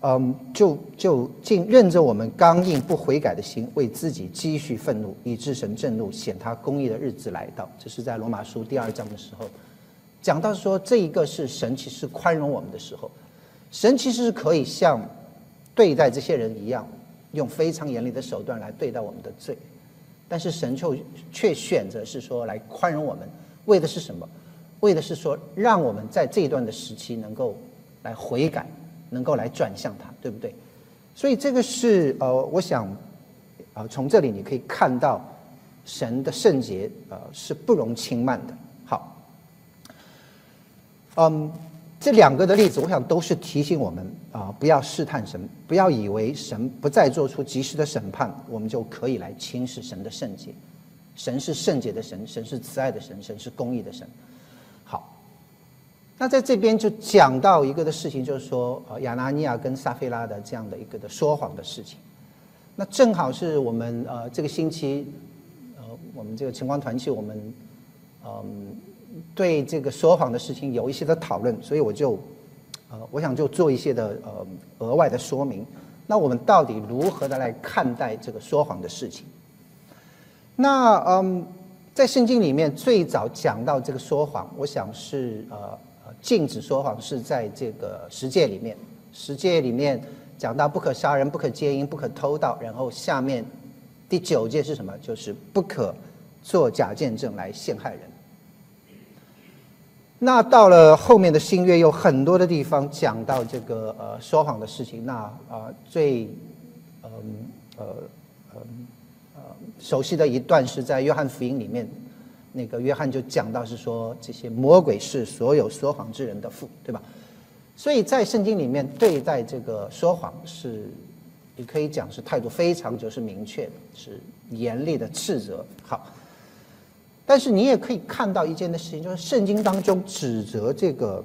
嗯，就就竟任着我们刚硬不悔改的心，为自己积蓄愤怒，以致神震怒，显他公义的日子来到。这是在罗马书第二章的时候讲到说，这一个是神其实宽容我们的时候，神其实是可以像对待这些人一样。用非常严厉的手段来对待我们的罪，但是神却却选择是说来宽容我们，为的是什么？为的是说让我们在这一段的时期能够来悔改，能够来转向他，对不对？所以这个是呃，我想啊，从这里你可以看到神的圣洁呃是不容轻慢的。好，嗯。这两个的例子，我想都是提醒我们啊，不要试探神，不要以为神不再做出及时的审判，我们就可以来轻视神的圣洁。神是圣洁的神，神是慈爱的神，神是公义的神。好，那在这边就讲到一个的事情，就是说，呃，亚拿尼亚跟撒菲拉的这样的一个的说谎的事情。那正好是我们呃这个星期，呃，我们这个晨光团契，我们嗯。对这个说谎的事情有一些的讨论，所以我就，呃，我想就做一些的呃额外的说明。那我们到底如何的来看待这个说谎的事情？那嗯，在圣经里面最早讲到这个说谎，我想是呃禁止说谎是在这个十诫里面。十诫里面讲到不可杀人、不可奸淫、不可偷盗，然后下面第九诫是什么？就是不可做假见证来陷害人。那到了后面的新约，有很多的地方讲到这个呃说谎的事情。那啊最，嗯呃呃呃熟悉的一段是在约翰福音里面，那个约翰就讲到是说这些魔鬼是所有说谎之人的父，对吧？所以在圣经里面对待这个说谎是，你可以讲是态度非常就是明确的，是严厉的斥责。好，但是你也可以看到一件的事情，就是圣经当中指责这个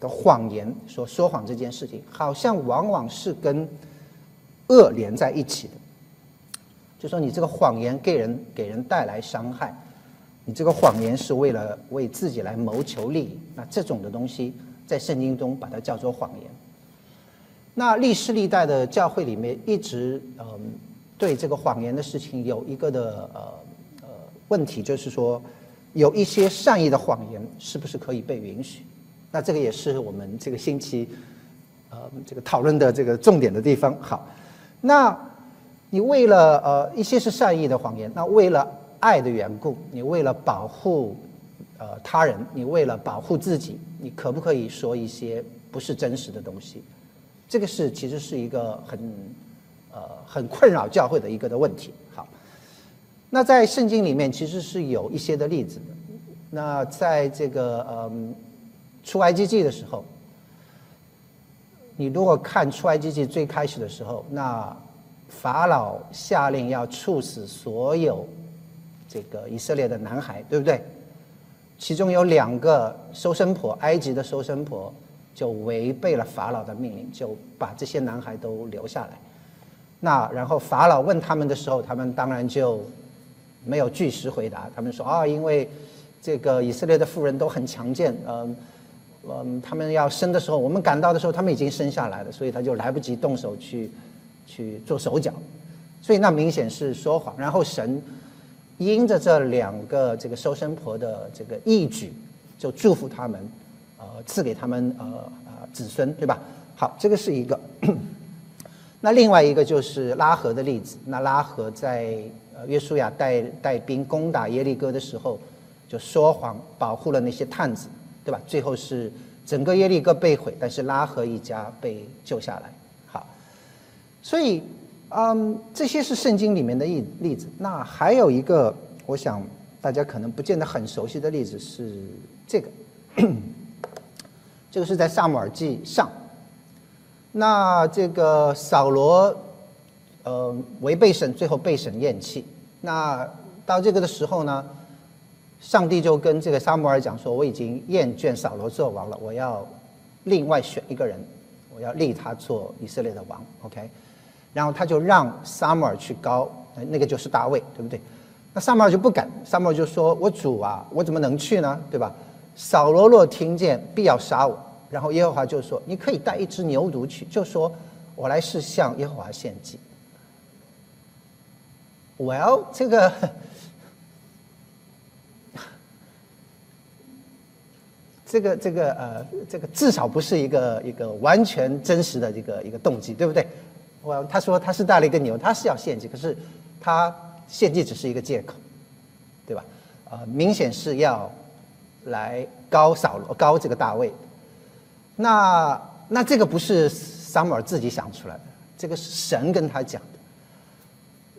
的谎言，说说谎这件事情，好像往往是跟恶连在一起的。就说你这个谎言给人给人带来伤害，你这个谎言是为了为自己来谋求利益，那这种的东西。在圣经中把它叫做谎言。那历史历代的教会里面一直嗯对这个谎言的事情有一个的呃问题，就是说有一些善意的谎言是不是可以被允许？那这个也是我们这个星期呃这个讨论的这个重点的地方。好，那你为了呃一些是善意的谎言，那为了爱的缘故，你为了保护。呃，他人，你为了保护自己，你可不可以说一些不是真实的东西？这个是其实是一个很呃很困扰教会的一个的问题。那在圣经里面其实是有一些的例子的。那在这个嗯出埃及记的时候，你如果看出埃及记最开始的时候，那法老下令要处死所有这个以色列的男孩，对不对？其中有两个收生婆，埃及的收生婆就违背了法老的命令，就把这些男孩都留下来。那然后法老问他们的时候，他们当然就没有据实回答。他们说啊，因为这个以色列的妇人都很强健，嗯嗯，他们要生的时候，我们赶到的时候，他们已经生下来了，所以他就来不及动手去去做手脚，所以那明显是说谎。然后神。因着这两个这个收生婆的这个义举，就祝福他们，呃，赐给他们呃呃子孙，对吧？好，这个是一个。那另外一个就是拉合的例子。那拉合在约书亚带带兵攻打耶利哥的时候，就说谎保护了那些探子，对吧？最后是整个耶利哥被毁，但是拉合一家被救下来。好，所以。嗯，这些是圣经里面的一例子。那还有一个，我想大家可能不见得很熟悉的例子是这个，这个是在萨姆尔记上。那这个扫罗，呃，违背神，最后被神厌弃。那到这个的时候呢，上帝就跟这个撒母耳讲说：“我已经厌倦扫罗做王了，我要另外选一个人，我要立他做以色列的王。” OK。然后他就让撒母耳去高，那个就是大卫，对不对？那撒母耳就不敢，撒母耳就说：“我主啊，我怎么能去呢？对吧？扫罗若听见，必要杀我。”然后耶和华就说：“你可以带一只牛犊去，就说我来是向耶和华献祭。” Well，这个，这个这个呃，这个至少不是一个一个完全真实的一个一个动机，对不对？我他说他是带了一个牛，他是要献祭，可是他献祭只是一个借口，对吧？啊，明显是要来高扫罗高这个大卫。那那这个不是撒母耳自己想出来的，这个是神跟他讲的。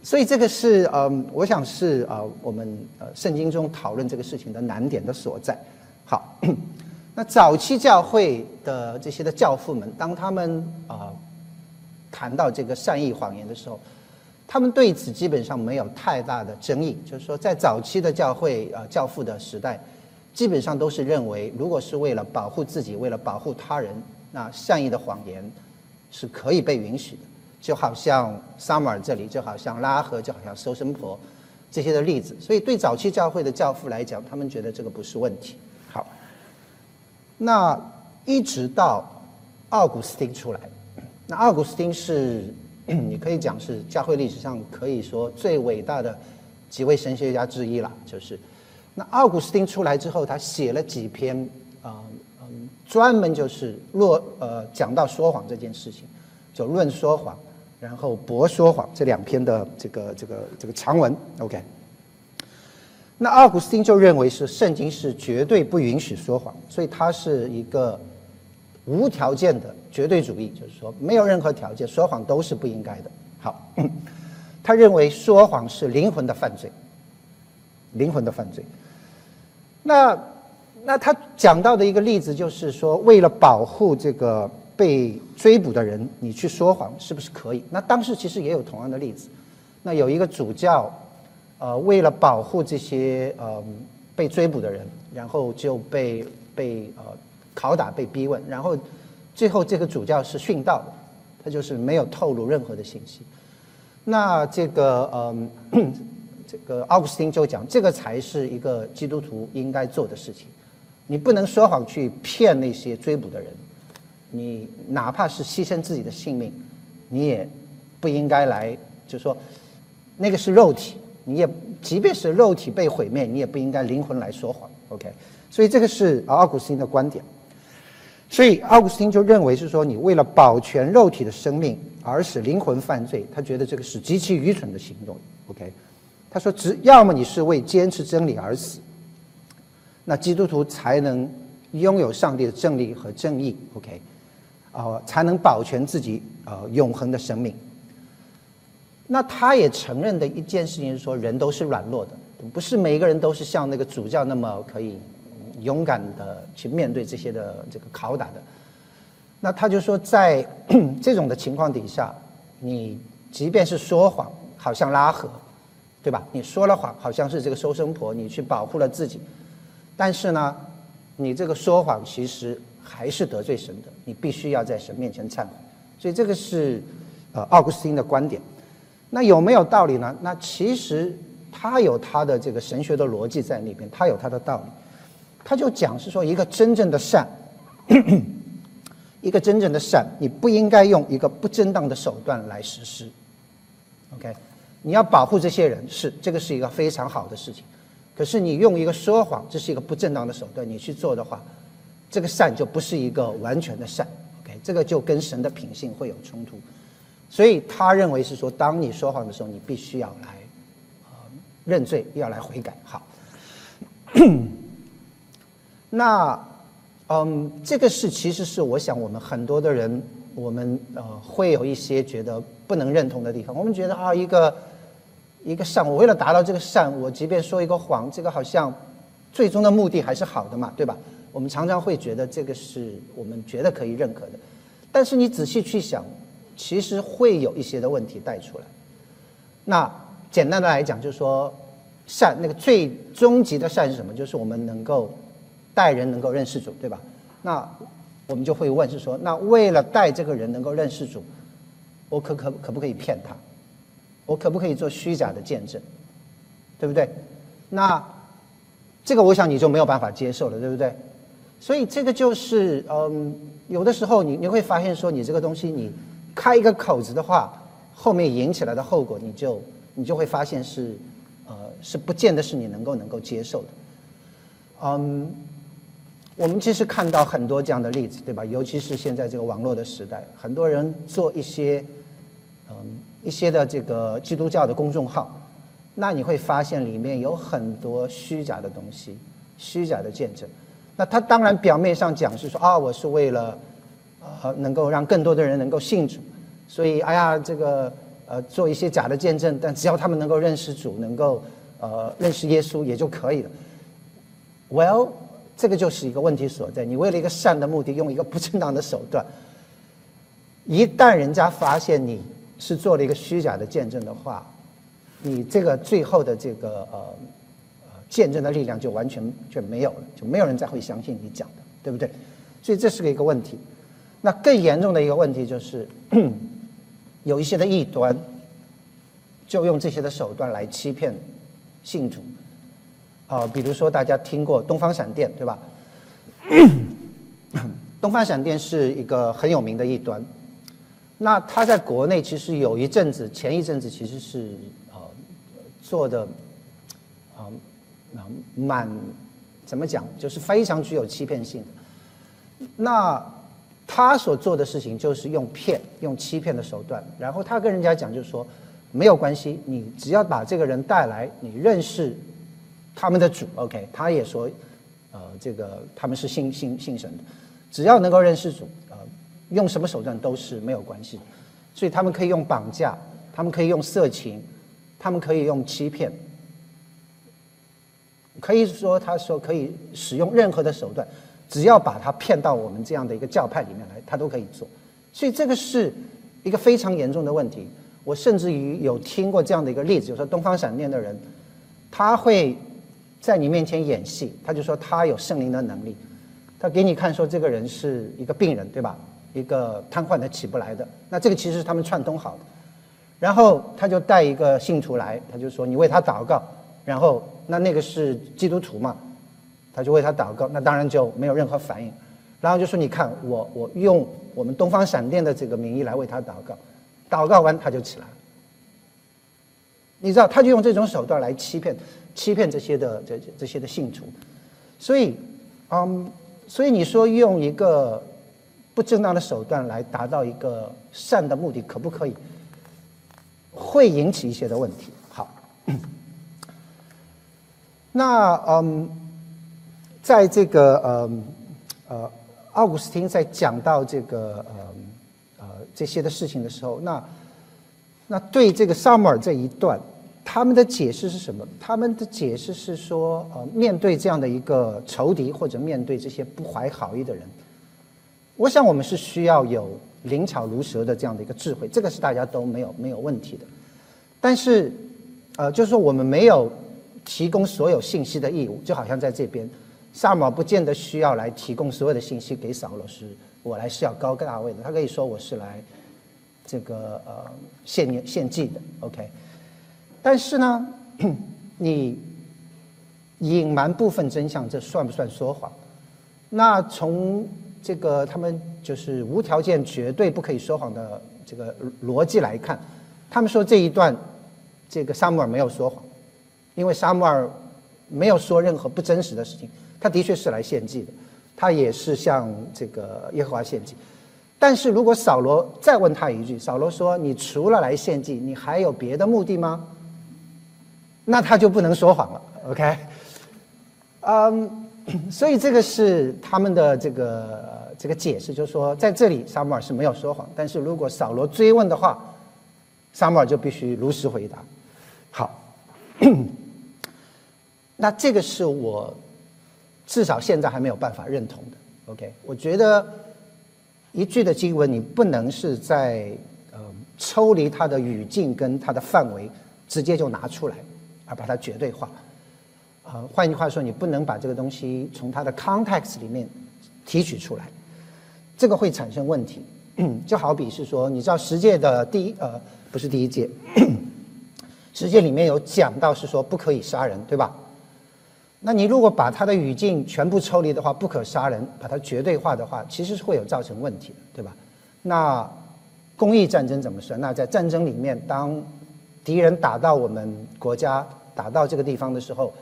所以这个是嗯，我想是啊，我们呃圣经中讨论这个事情的难点的所在。好，那早期教会的这些的教父们，当他们啊。谈到这个善意谎言的时候，他们对此基本上没有太大的争议。就是说，在早期的教会啊教父的时代，基本上都是认为，如果是为了保护自己，为了保护他人，那善意的谎言是可以被允许的。就好像萨姆尔这里，就好像拉合，就好像收生婆这些的例子。所以，对早期教会的教父来讲，他们觉得这个不是问题。好，那一直到奥古斯丁出来。那奥古斯丁是，你可以讲是教会历史上可以说最伟大的几位神学家之一了。就是，那奥古斯丁出来之后，他写了几篇啊嗯，专门就是论呃讲到说谎这件事情，就论说谎，然后驳说谎这两篇的这个这个这个长文。OK，那奥古斯丁就认为是圣经是绝对不允许说谎，所以他是一个。无条件的绝对主义，就是说没有任何条件，说谎都是不应该的。好，他认为说谎是灵魂的犯罪，灵魂的犯罪。那那他讲到的一个例子就是说，为了保护这个被追捕的人，你去说谎是不是可以？那当时其实也有同样的例子。那有一个主教，呃，为了保护这些呃被追捕的人，然后就被被呃拷打、被逼问，然后最后这个主教是殉道的，他就是没有透露任何的信息。那这个嗯，这个奥古斯丁就讲，这个才是一个基督徒应该做的事情。你不能说谎去骗那些追捕的人，你哪怕是牺牲自己的性命，你也不应该来，就说那个是肉体，你也即便是肉体被毁灭，你也不应该灵魂来说谎。OK，所以这个是奥古斯丁的观点。所以奥古斯丁就认为是说，你为了保全肉体的生命而使灵魂犯罪，他觉得这个是极其愚蠢的行动。OK，他说，只要么你是为坚持真理而死。那基督徒才能拥有上帝的正义和正义，OK，啊，才能保全自己呃永恒的生命。那他也承认的一件事情是说，人都是软弱的，不是每一个人都是像那个主教那么可以勇敢的去面对这些的这个拷打的。那他就说，在这种的情况底下，你即便是说谎，好像拉合，对吧？你说了谎，好像是这个收生婆，你去保护了自己。但是呢，你这个说谎其实还是得罪神的，你必须要在神面前忏悔。所以这个是呃奥古斯丁的观点。那有没有道理呢？那其实他有他的这个神学的逻辑在那边，他有他的道理。他就讲是说，一个真正的善，一个真正的善，你不应该用一个不正当的手段来实施。OK，你要保护这些人，是这个是一个非常好的事情。可是你用一个说谎，这是一个不正当的手段，你去做的话，这个善就不是一个完全的善，OK，这个就跟神的品性会有冲突。所以他认为是说，当你说谎的时候，你必须要来认罪，要来悔改。好，那嗯，这个事其实是我想我们很多的人，我们呃会有一些觉得不能认同的地方。我们觉得啊，一个。一个善，我为了达到这个善，我即便说一个谎，这个好像最终的目的还是好的嘛，对吧？我们常常会觉得这个是我们觉得可以认可的，但是你仔细去想，其实会有一些的问题带出来。那简单的来讲，就是说善那个最终极的善是什么？就是我们能够带人能够认识主，对吧？那我们就会问是说，那为了带这个人能够认识主，我可可可不可以骗他？我可不可以做虚假的见证，对不对？那这个我想你就没有办法接受了，对不对？所以这个就是嗯，有的时候你你会发现说，你这个东西你开一个口子的话，后面引起来的后果，你就你就会发现是呃是不见得是你能够能够接受的。嗯，我们其实看到很多这样的例子，对吧？尤其是现在这个网络的时代，很多人做一些嗯。一些的这个基督教的公众号，那你会发现里面有很多虚假的东西，虚假的见证。那他当然表面上讲是说啊，我是为了呃能够让更多的人能够信主，所以哎呀这个呃做一些假的见证，但只要他们能够认识主，能够呃认识耶稣也就可以了。Well，这个就是一个问题所在。你为了一个善的目的，用一个不正当的手段，一旦人家发现你。是做了一个虚假的见证的话，你这个最后的这个呃见证的力量就完全就没有了，就没有人再会相信你讲的，对不对？所以这是个一个问题。那更严重的一个问题就是，有一些的异端就用这些的手段来欺骗信徒。啊，比如说大家听过东方闪电，对吧？东方闪电是一个很有名的异端。那他在国内其实有一阵子，前一阵子其实是呃做的啊蛮怎么讲，就是非常具有欺骗性的。那他所做的事情就是用骗、用欺骗的手段，然后他跟人家讲，就是说没有关系，你只要把这个人带来，你认识他们的主，OK？他也说呃这个他们是信信信神的，只要能够认识主。呃用什么手段都是没有关系，所以他们可以用绑架，他们可以用色情，他们可以用欺骗，可以说他说可以使用任何的手段，只要把他骗到我们这样的一个教派里面来，他都可以做。所以这个是一个非常严重的问题。我甚至于有听过这样的一个例子，就说东方闪电的人，他会在你面前演戏，他就说他有圣灵的能力，他给你看说这个人是一个病人，对吧？一个瘫痪的起不来的，那这个其实是他们串通好的。然后他就带一个信徒来，他就说你为他祷告，然后那那个是基督徒嘛，他就为他祷告，那当然就没有任何反应。然后就说你看我我用我们东方闪电的这个名义来为他祷告。祷告完他就起来了，你知道，他就用这种手段来欺骗、欺骗这些的这这些的信徒，所以，嗯，所以你说用一个不正当的手段来达到一个善的目的，可不可以？会引起一些的问题。好，那嗯，在这个呃呃，奥古斯丁在讲到这个呃。这些的事情的时候，那那对这个萨姆尔这一段，他们的解释是什么？他们的解释是说，呃，面对这样的一个仇敌，或者面对这些不怀好意的人，我想我们是需要有灵巧如蛇的这样的一个智慧，这个是大家都没有没有问题的。但是，呃，就是说我们没有提供所有信息的义务，就好像在这边，萨姆尔不见得需要来提供所有的信息给扫罗师。我来是要高个大位的，他可以说我是来这个呃献献祭的，OK。但是呢，你隐瞒部分真相，这算不算说谎？那从这个他们就是无条件绝对不可以说谎的这个逻辑来看，他们说这一段这个萨姆尔没有说谎，因为沙姆尔没有说任何不真实的事情，他的确是来献祭的。他也是向这个耶和华献祭，但是如果扫罗再问他一句，扫罗说：“你除了来献祭，你还有别的目的吗？”那他就不能说谎了。OK，嗯，所以这个是他们的这个这个解释，就是说在这里撒母耳是没有说谎，但是如果扫罗追问的话，撒母耳就必须如实回答。好，那这个是我。至少现在还没有办法认同的。OK，我觉得一句的经文，你不能是在呃抽离它的语境跟它的范围，直接就拿出来，而把它绝对化。呃，换句话说，你不能把这个东西从它的 context 里面提取出来，这个会产生问题。就好比是说，你知道十诫的第一呃不是第一诫，十诫里面有讲到是说不可以杀人，对吧？那你如果把他的语境全部抽离的话，不可杀人，把它绝对化的话，其实是会有造成问题的，对吧？那公益战争怎么算？那在战争里面，当敌人打到我们国家、打到这个地方的时候，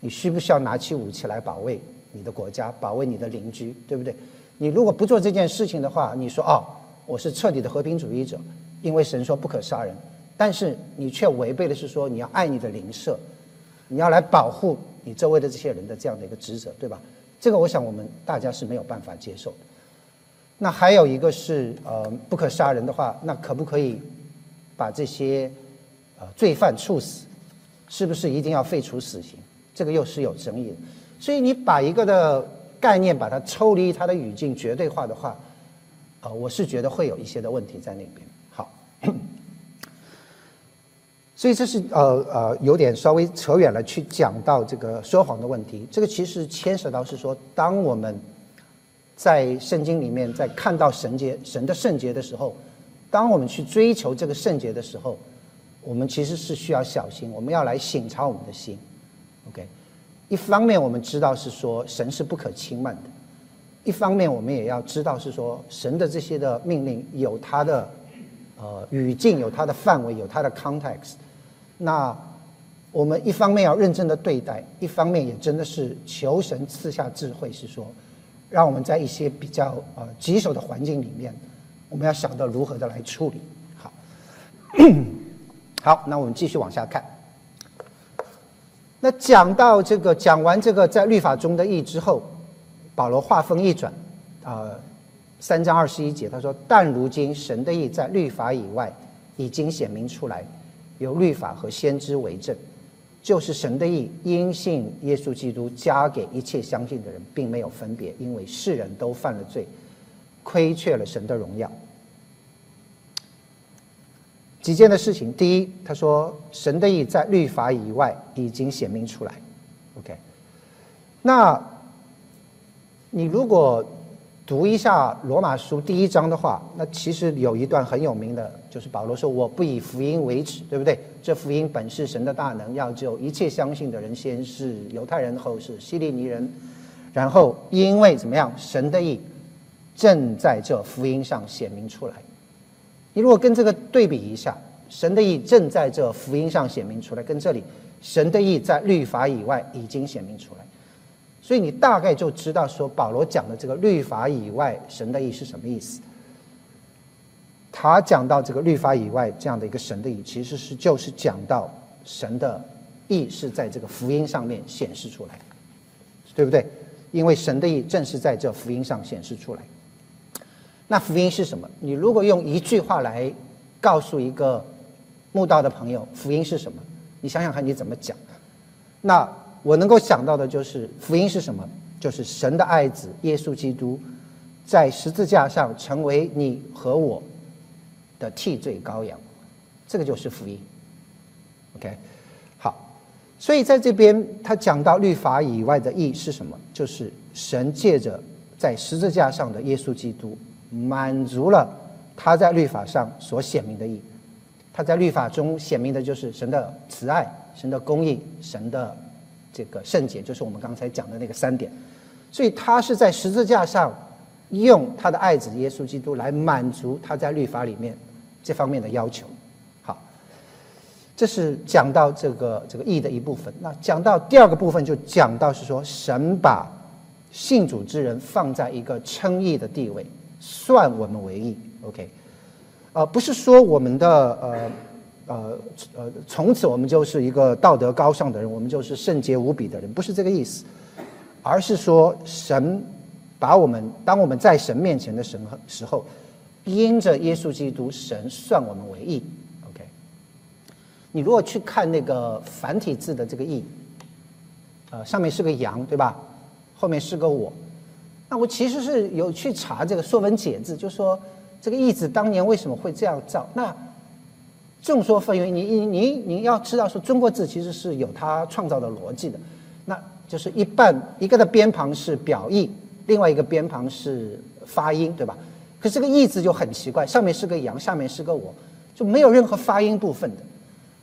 你需不需要拿起武器来保卫你的国家、保卫你的邻居，对不对？你如果不做这件事情的话，你说哦，我是彻底的和平主义者，因为神说不可杀人，但是你却违背的是说你要爱你的邻舍，你要来保护。你周围的这些人的这样的一个职责，对吧？这个我想我们大家是没有办法接受的。那还有一个是，呃，不可杀人的话，那可不可以把这些呃罪犯处死？是不是一定要废除死刑？这个又是有争议的。所以你把一个的概念把它抽离它的语境绝对化的话，呃，我是觉得会有一些的问题在那边。好。所以这是呃呃有点稍微扯远了，去讲到这个说谎的问题。这个其实牵涉到是说，当我们在圣经里面在看到神洁神的圣洁的时候，当我们去追求这个圣洁的时候，我们其实是需要小心，我们要来省察我们的心。OK，一方面我们知道是说神是不可轻慢的，一方面我们也要知道是说神的这些的命令有它的呃语境，有它的范围，有它的 context。那我们一方面要认真的对待，一方面也真的是求神赐下智慧，是说，让我们在一些比较呃棘手的环境里面，我们要想到如何的来处理。好，好，那我们继续往下看。那讲到这个，讲完这个在律法中的义之后，保罗话锋一转，啊，三章二十一节，他说：“但如今神的义在律法以外。”已经显明出来，有律法和先知为证，就是神的意，因信耶稣基督加给一切相信的人，并没有分别，因为世人都犯了罪，亏缺了神的荣耀。几件的事情，第一，他说神的意在律法以外已经显明出来。OK，那你如果读一下罗马书第一章的话，那其实有一段很有名的，就是保罗说：“我不以福音为耻，对不对？这福音本是神的大能，要救一切相信的人，先是犹太人，后是希利尼人。然后因为怎么样，神的意正在这福音上显明出来。”你如果跟这个对比一下，神的意正在这福音上显明出来，跟这里神的意在律法以外已经显明出来，所以你大概就知道说保罗讲的这个律法以外神的意是什么意思。他讲到这个律法以外这样的一个神的意，其实是就是讲到神的意是在这个福音上面显示出来，对不对？因为神的意正是在这福音上显示出来。那福音是什么？你如果用一句话来告诉一个慕道的朋友，福音是什么？你想想看，你怎么讲？那我能够想到的就是福音是什么？就是神的爱子耶稣基督在十字架上成为你和我的替罪羔羊，这个就是福音。OK，好，所以在这边他讲到律法以外的义是什么？就是神借着在十字架上的耶稣基督。满足了他在律法上所显明的义，他在律法中显明的就是神的慈爱、神的公义、神的这个圣洁，就是我们刚才讲的那个三点。所以他是在十字架上用他的爱子耶稣基督来满足他在律法里面这方面的要求。好，这是讲到这个这个义的一部分。那讲到第二个部分，就讲到是说神把信主之人放在一个称义的地位。算我们为义，OK，呃，不是说我们的呃呃呃，从此我们就是一个道德高尚的人，我们就是圣洁无比的人，不是这个意思，而是说神把我们当我们在神面前的神时候，因着耶稣基督，神算我们为义，OK。你如果去看那个繁体字的这个义，呃，上面是个羊，对吧？后面是个我。那我其实是有去查这个《说文解字》，就说这个“义”字当年为什么会这样造？那众说纷纭。你你你你要知道，说中国字其实是有它创造的逻辑的。那就是一半一个的边旁是表意，另外一个边旁是发音，对吧？可是这个“义”字就很奇怪，上面是个羊，下面是个我，就没有任何发音部分的。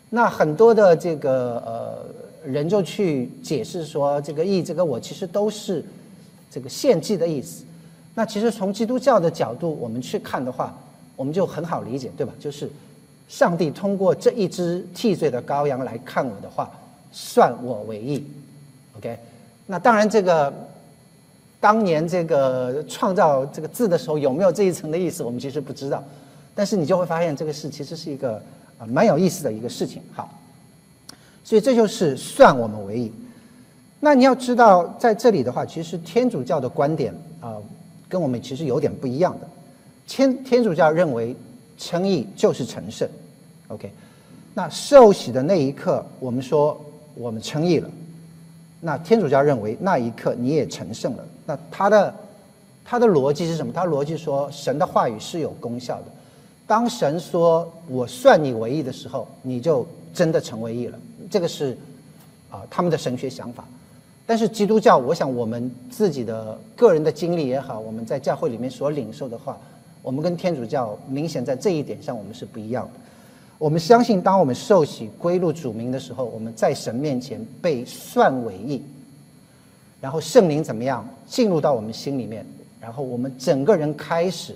那很多的这个呃人就去解释说，这个“义”这个我其实都是。这个献祭的意思，那其实从基督教的角度我们去看的话，我们就很好理解，对吧？就是上帝通过这一只替罪的羔羊来看我的话，算我为义。OK，那当然这个当年这个创造这个字的时候有没有这一层的意思，我们其实不知道。但是你就会发现这个事其实是一个啊蛮有意思的一个事情。好，所以这就是算我们为义。那你要知道，在这里的话，其实天主教的观点啊，跟我们其实有点不一样的。天天主教认为称义就是成圣，OK。那受洗的那一刻，我们说我们称义了。那天主教认为那一刻你也成圣了。那他的他的逻辑是什么？他逻辑说神的话语是有功效的。当神说我算你为义的时候，你就真的成为义了。这个是啊他们的神学想法。但是基督教，我想我们自己的个人的经历也好，我们在教会里面所领受的话，我们跟天主教明显在这一点上我们是不一样的。我们相信，当我们受洗归入主名的时候，我们在神面前被算为义，然后圣灵怎么样进入到我们心里面，然后我们整个人开始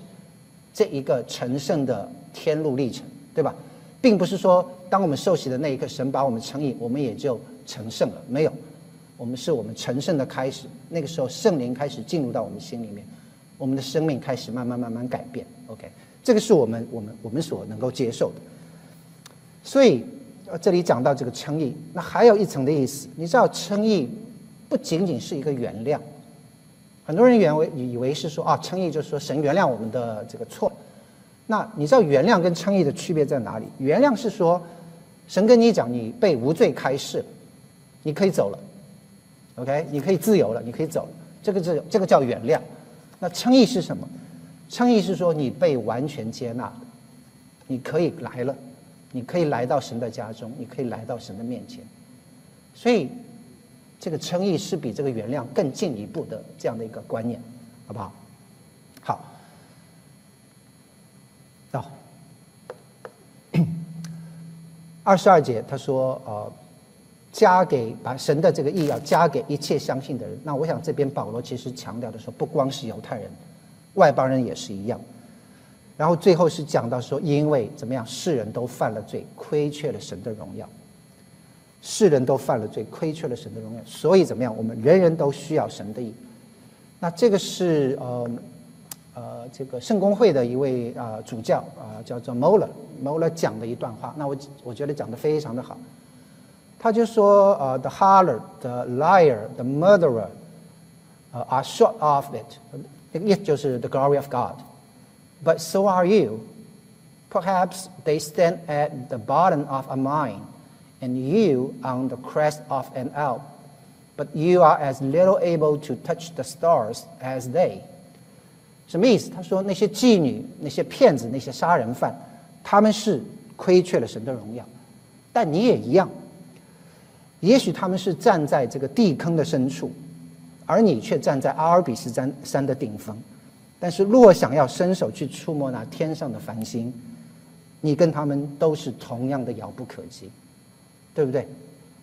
这一个成圣的天路历程，对吧？并不是说当我们受洗的那一刻，神把我们称义，我们也就成圣了，没有。我们是我们成圣的开始，那个时候圣灵开始进入到我们心里面，我们的生命开始慢慢慢慢改变。OK，这个是我们我们我们所能够接受的。所以，这里讲到这个称义，那还有一层的意思，你知道称义不仅仅是一个原谅，很多人原为以为是说啊，称义就是说神原谅我们的这个错，那你知道原谅跟称义的区别在哪里？原谅是说，神跟你讲你被无罪开释，你可以走了，OK，你可以自由了，你可以走了，这个是这个叫原谅。那称义是什么？称义是说你被完全接纳，你可以来了，你可以来到神的家中，你可以来到神的面前。所以，这个称义是比这个原谅更进一步的这样的一个观念，好不好？好。到二十二节，他说：“呃，加给把神的这个义要加给一切相信的人。”那我想这边保罗其实强调的说，不光是犹太人，外邦人也是一样。然后最后是讲到说，因为怎么样，世人都犯了罪，亏缺了神的荣耀。世人都犯了罪，亏缺了神的荣耀，所以怎么样，我们人人都需要神的义。那这个是呃。呃，这个圣公会的一位啊主教啊，叫做 Moller，Moller 讲的一段话，那我我觉得讲的非常的好。他就说，呃，the harlot, the liar, the murderer, 呃，are short of it，意思就是 the glory of God，but so are you. Perhaps they stand at the bottom of a mine, And you on the crest of an Alp, but you are as little able to touch the stars as they. 什么意思？他说那些妓女、那些骗子、那些杀人犯，他们是亏缺了神的荣耀，但你也一样。也许他们是站在这个地坑的深处，而你却站在阿尔比斯山山的顶峰。但是若想要伸手去触摸那天上的繁星，你跟他们都是同样的遥不可及，对不对？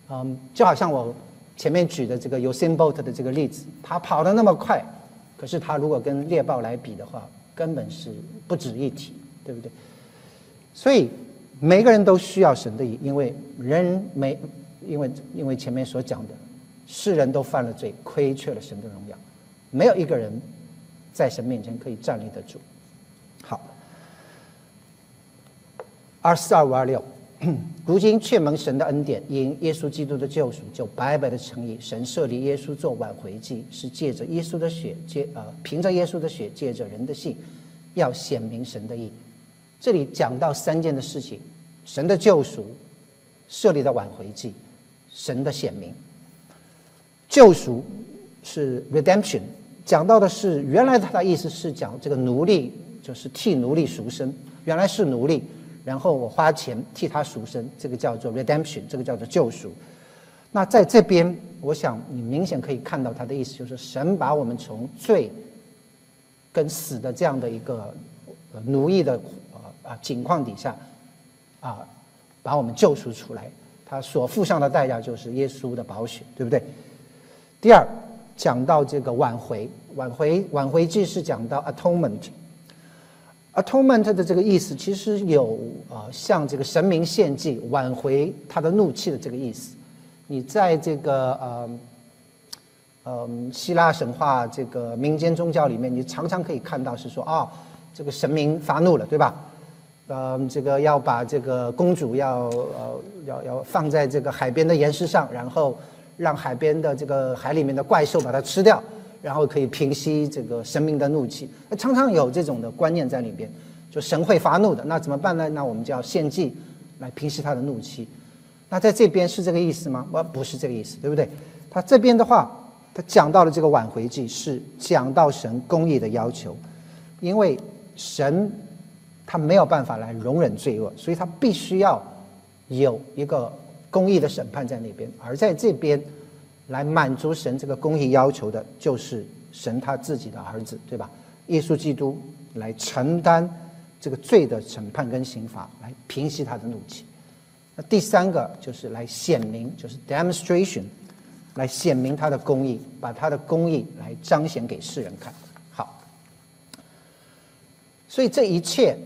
嗯，就好像我前面举的这个 Usain Bolt 的这个例子，他跑得那么快。可是他如果跟猎豹来比的话，根本是不值一提，对不对？所以每个人都需要神的义，因为人没，因为因为前面所讲的，世人都犯了罪，亏缺了神的荣耀，没有一个人在神面前可以站立得住。好，二四二五二六。如今却蒙神的恩典，因耶稣基督的救赎，就白白的诚意。神设立耶稣做挽回祭，是借着耶稣的血，借呃凭着耶稣的血，借着人的信，要显明神的意。这里讲到三件的事情：神的救赎，设立的挽回祭，神的显明。救赎是 redemption，讲到的是原来他的意思是讲这个奴隶就是替奴隶赎身，原来是奴隶。然后我花钱替他赎身，这个叫做 redemption，这个叫做救赎。那在这边，我想你明显可以看到他的意思，就是神把我们从罪跟死的这样的一个奴役的啊啊情况底下啊，把我们救赎出来。他所付上的代价就是耶稣的宝血，对不对？第二，讲到这个挽回，挽回挽回祭是讲到 atonement。Atonement 的这个意思，其实有啊，向这个神明献祭、挽回他的怒气的这个意思。你在这个呃，嗯，希腊神话这个民间宗教里面，你常常可以看到是说啊，这个神明发怒了，对吧？嗯，这个要把这个公主要呃要要放在这个海边的岩石上，然后让海边的这个海里面的怪兽把它吃掉。然后可以平息这个神明的怒气，那常常有这种的观念在里边，就神会发怒的，那怎么办呢？那我们就要献祭来平息他的怒气。那在这边是这个意思吗？我不是这个意思，对不对？他这边的话，他讲到了这个挽回祭是讲到神公义的要求，因为神他没有办法来容忍罪恶，所以他必须要有一个公义的审判在那边，而在这边。来满足神这个公义要求的，就是神他自己的儿子，对吧？耶稣基督来承担这个罪的审判跟刑罚，来平息他的怒气。那第三个就是来显明，就是 demonstration，来显明他的公义，把他的公义来彰显给世人看。好，所以这一切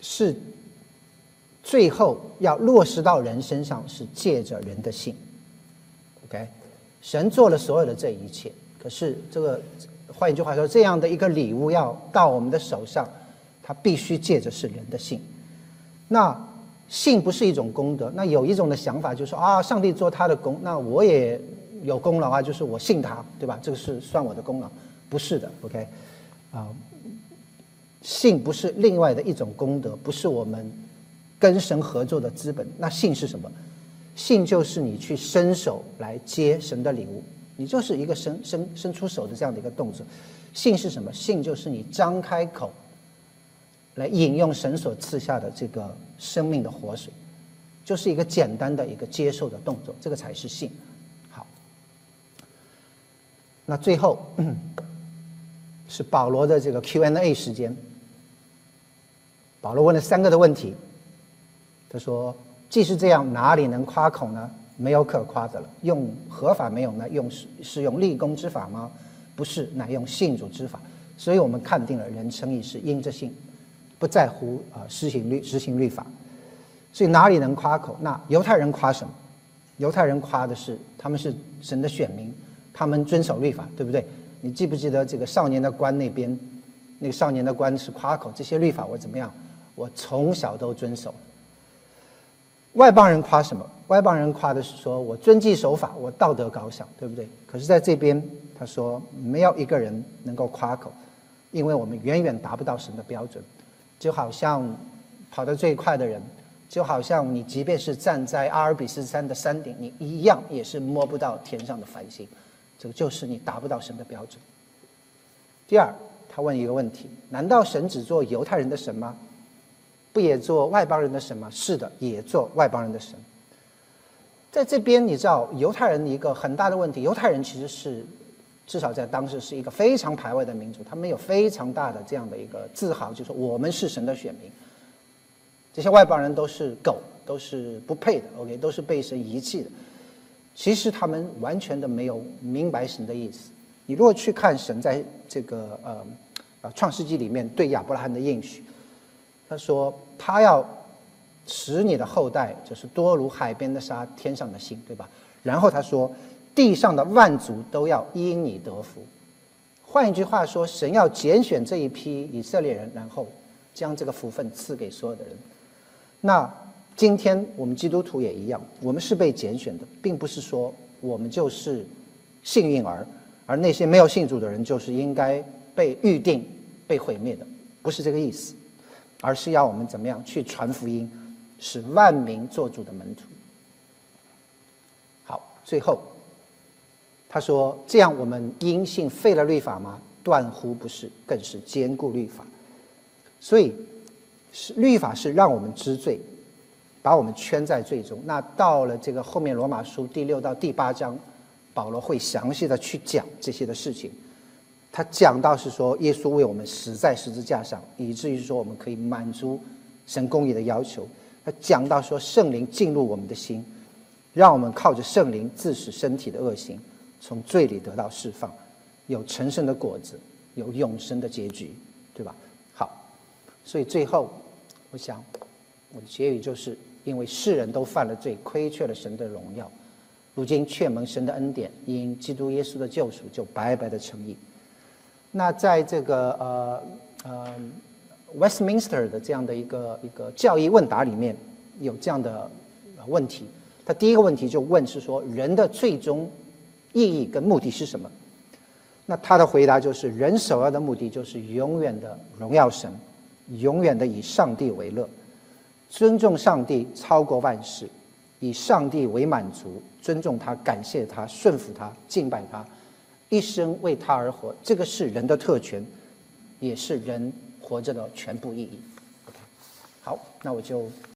是最后要落实到人身上，是借着人的信。OK，神做了所有的这一切，可是这个，换一句话说，这样的一个礼物要到我们的手上，它必须借着是人的信。那信不是一种功德，那有一种的想法就是啊，上帝做他的功，那我也有功劳啊，就是我信他，对吧？这个是算我的功劳，不是的。OK，啊，信不是另外的一种功德，不是我们跟神合作的资本。那信是什么？信就是你去伸手来接神的礼物，你就是一个伸伸伸出手的这样的一个动作。信是什么？信就是你张开口来饮用神所赐下的这个生命的活水，就是一个简单的一个接受的动作，这个才是信。好，那最后是保罗的这个 Q&A 时间。保罗问了三个的问题，他说：“既是这样，哪里能夸口呢？没有可夸的了。用合法没有呢？用是是用立功之法吗？不是，乃用信主之法。所以我们看定了人称义是因着信，不在乎啊施行律执行律法。所以哪里能夸口？那犹太人夸什么？犹太人夸的是他们是神的选民，他们遵守律法，对不对？你记不记得这个少年的官那边，那个少年的官是夸口这些律法我怎么样？”我从小都遵守。外邦人夸什么？外邦人夸的是说我遵纪守法，我道德高尚，对不对？可是在这边他说没有一个人能够夸口，因为我们远远达不到神的标准。就好像跑得最快的人，就好像你即便是站在阿尔卑斯山的山顶，你一样也是摸不到天上的繁星。这个就是你达不到神的标准。第二，他问一个问题：难道神只做犹太人的神吗？不也做外邦人的神吗？是的，也做外邦人的神。在这边，你知道犹太人一个很大的问题，犹太人其实是至少在当时是一个非常排外的民族，他们有非常大的这样的一个自豪，就是我们是神的选民。这些外邦人都是狗，都是不配的，OK，都是被神遗弃的。其实他们完全的没有明白神的意思。你如果去看神在这个呃呃创世纪里面对亚伯拉罕的应许。他说：“他要使你的后代就是多如海边的沙，天上的星，对吧？”然后他说：“地上的万族都要因你得福。”换一句话说，神要拣选这一批以色列人，然后将这个福分赐给所有的人。那今天我们基督徒也一样，我们是被拣选的，并不是说我们就是幸运儿，而那些没有信主的人就是应该被预定、被毁灭的，不是这个意思。而是要我们怎么样去传福音，使万民做主的门徒。好，最后他说：“这样我们因信废了律法吗？断乎不是，更是坚固律法。所以，是律法是让我们知罪，把我们圈在罪中。那到了这个后面罗马书第六到第八章，保罗会详细的去讲这些的事情。”他讲到是说，耶稣为我们死在十字架上，以至于说我们可以满足神公义的要求。他讲到说，圣灵进入我们的心，让我们靠着圣灵自使身体的恶行从罪里得到释放，有成圣的果子，有永生的结局，对吧？好，所以最后，我想我的结语就是：因为世人都犯了罪，亏缺了神的荣耀，如今却蒙神的恩典，因基督耶稣的救赎，就白白的成义。那在这个呃呃 Westminster 的这样的一个一个教义问答里面有这样的问题，他第一个问题就问是说人的最终意义跟目的是什么？那他的回答就是人首要的目的就是永远的荣耀神，永远的以上帝为乐，尊重上帝超过万事，以上帝为满足，尊重他，感谢他，顺服他，敬拜他。一生为他而活，这个是人的特权，也是人活着的全部意义。好，那我就。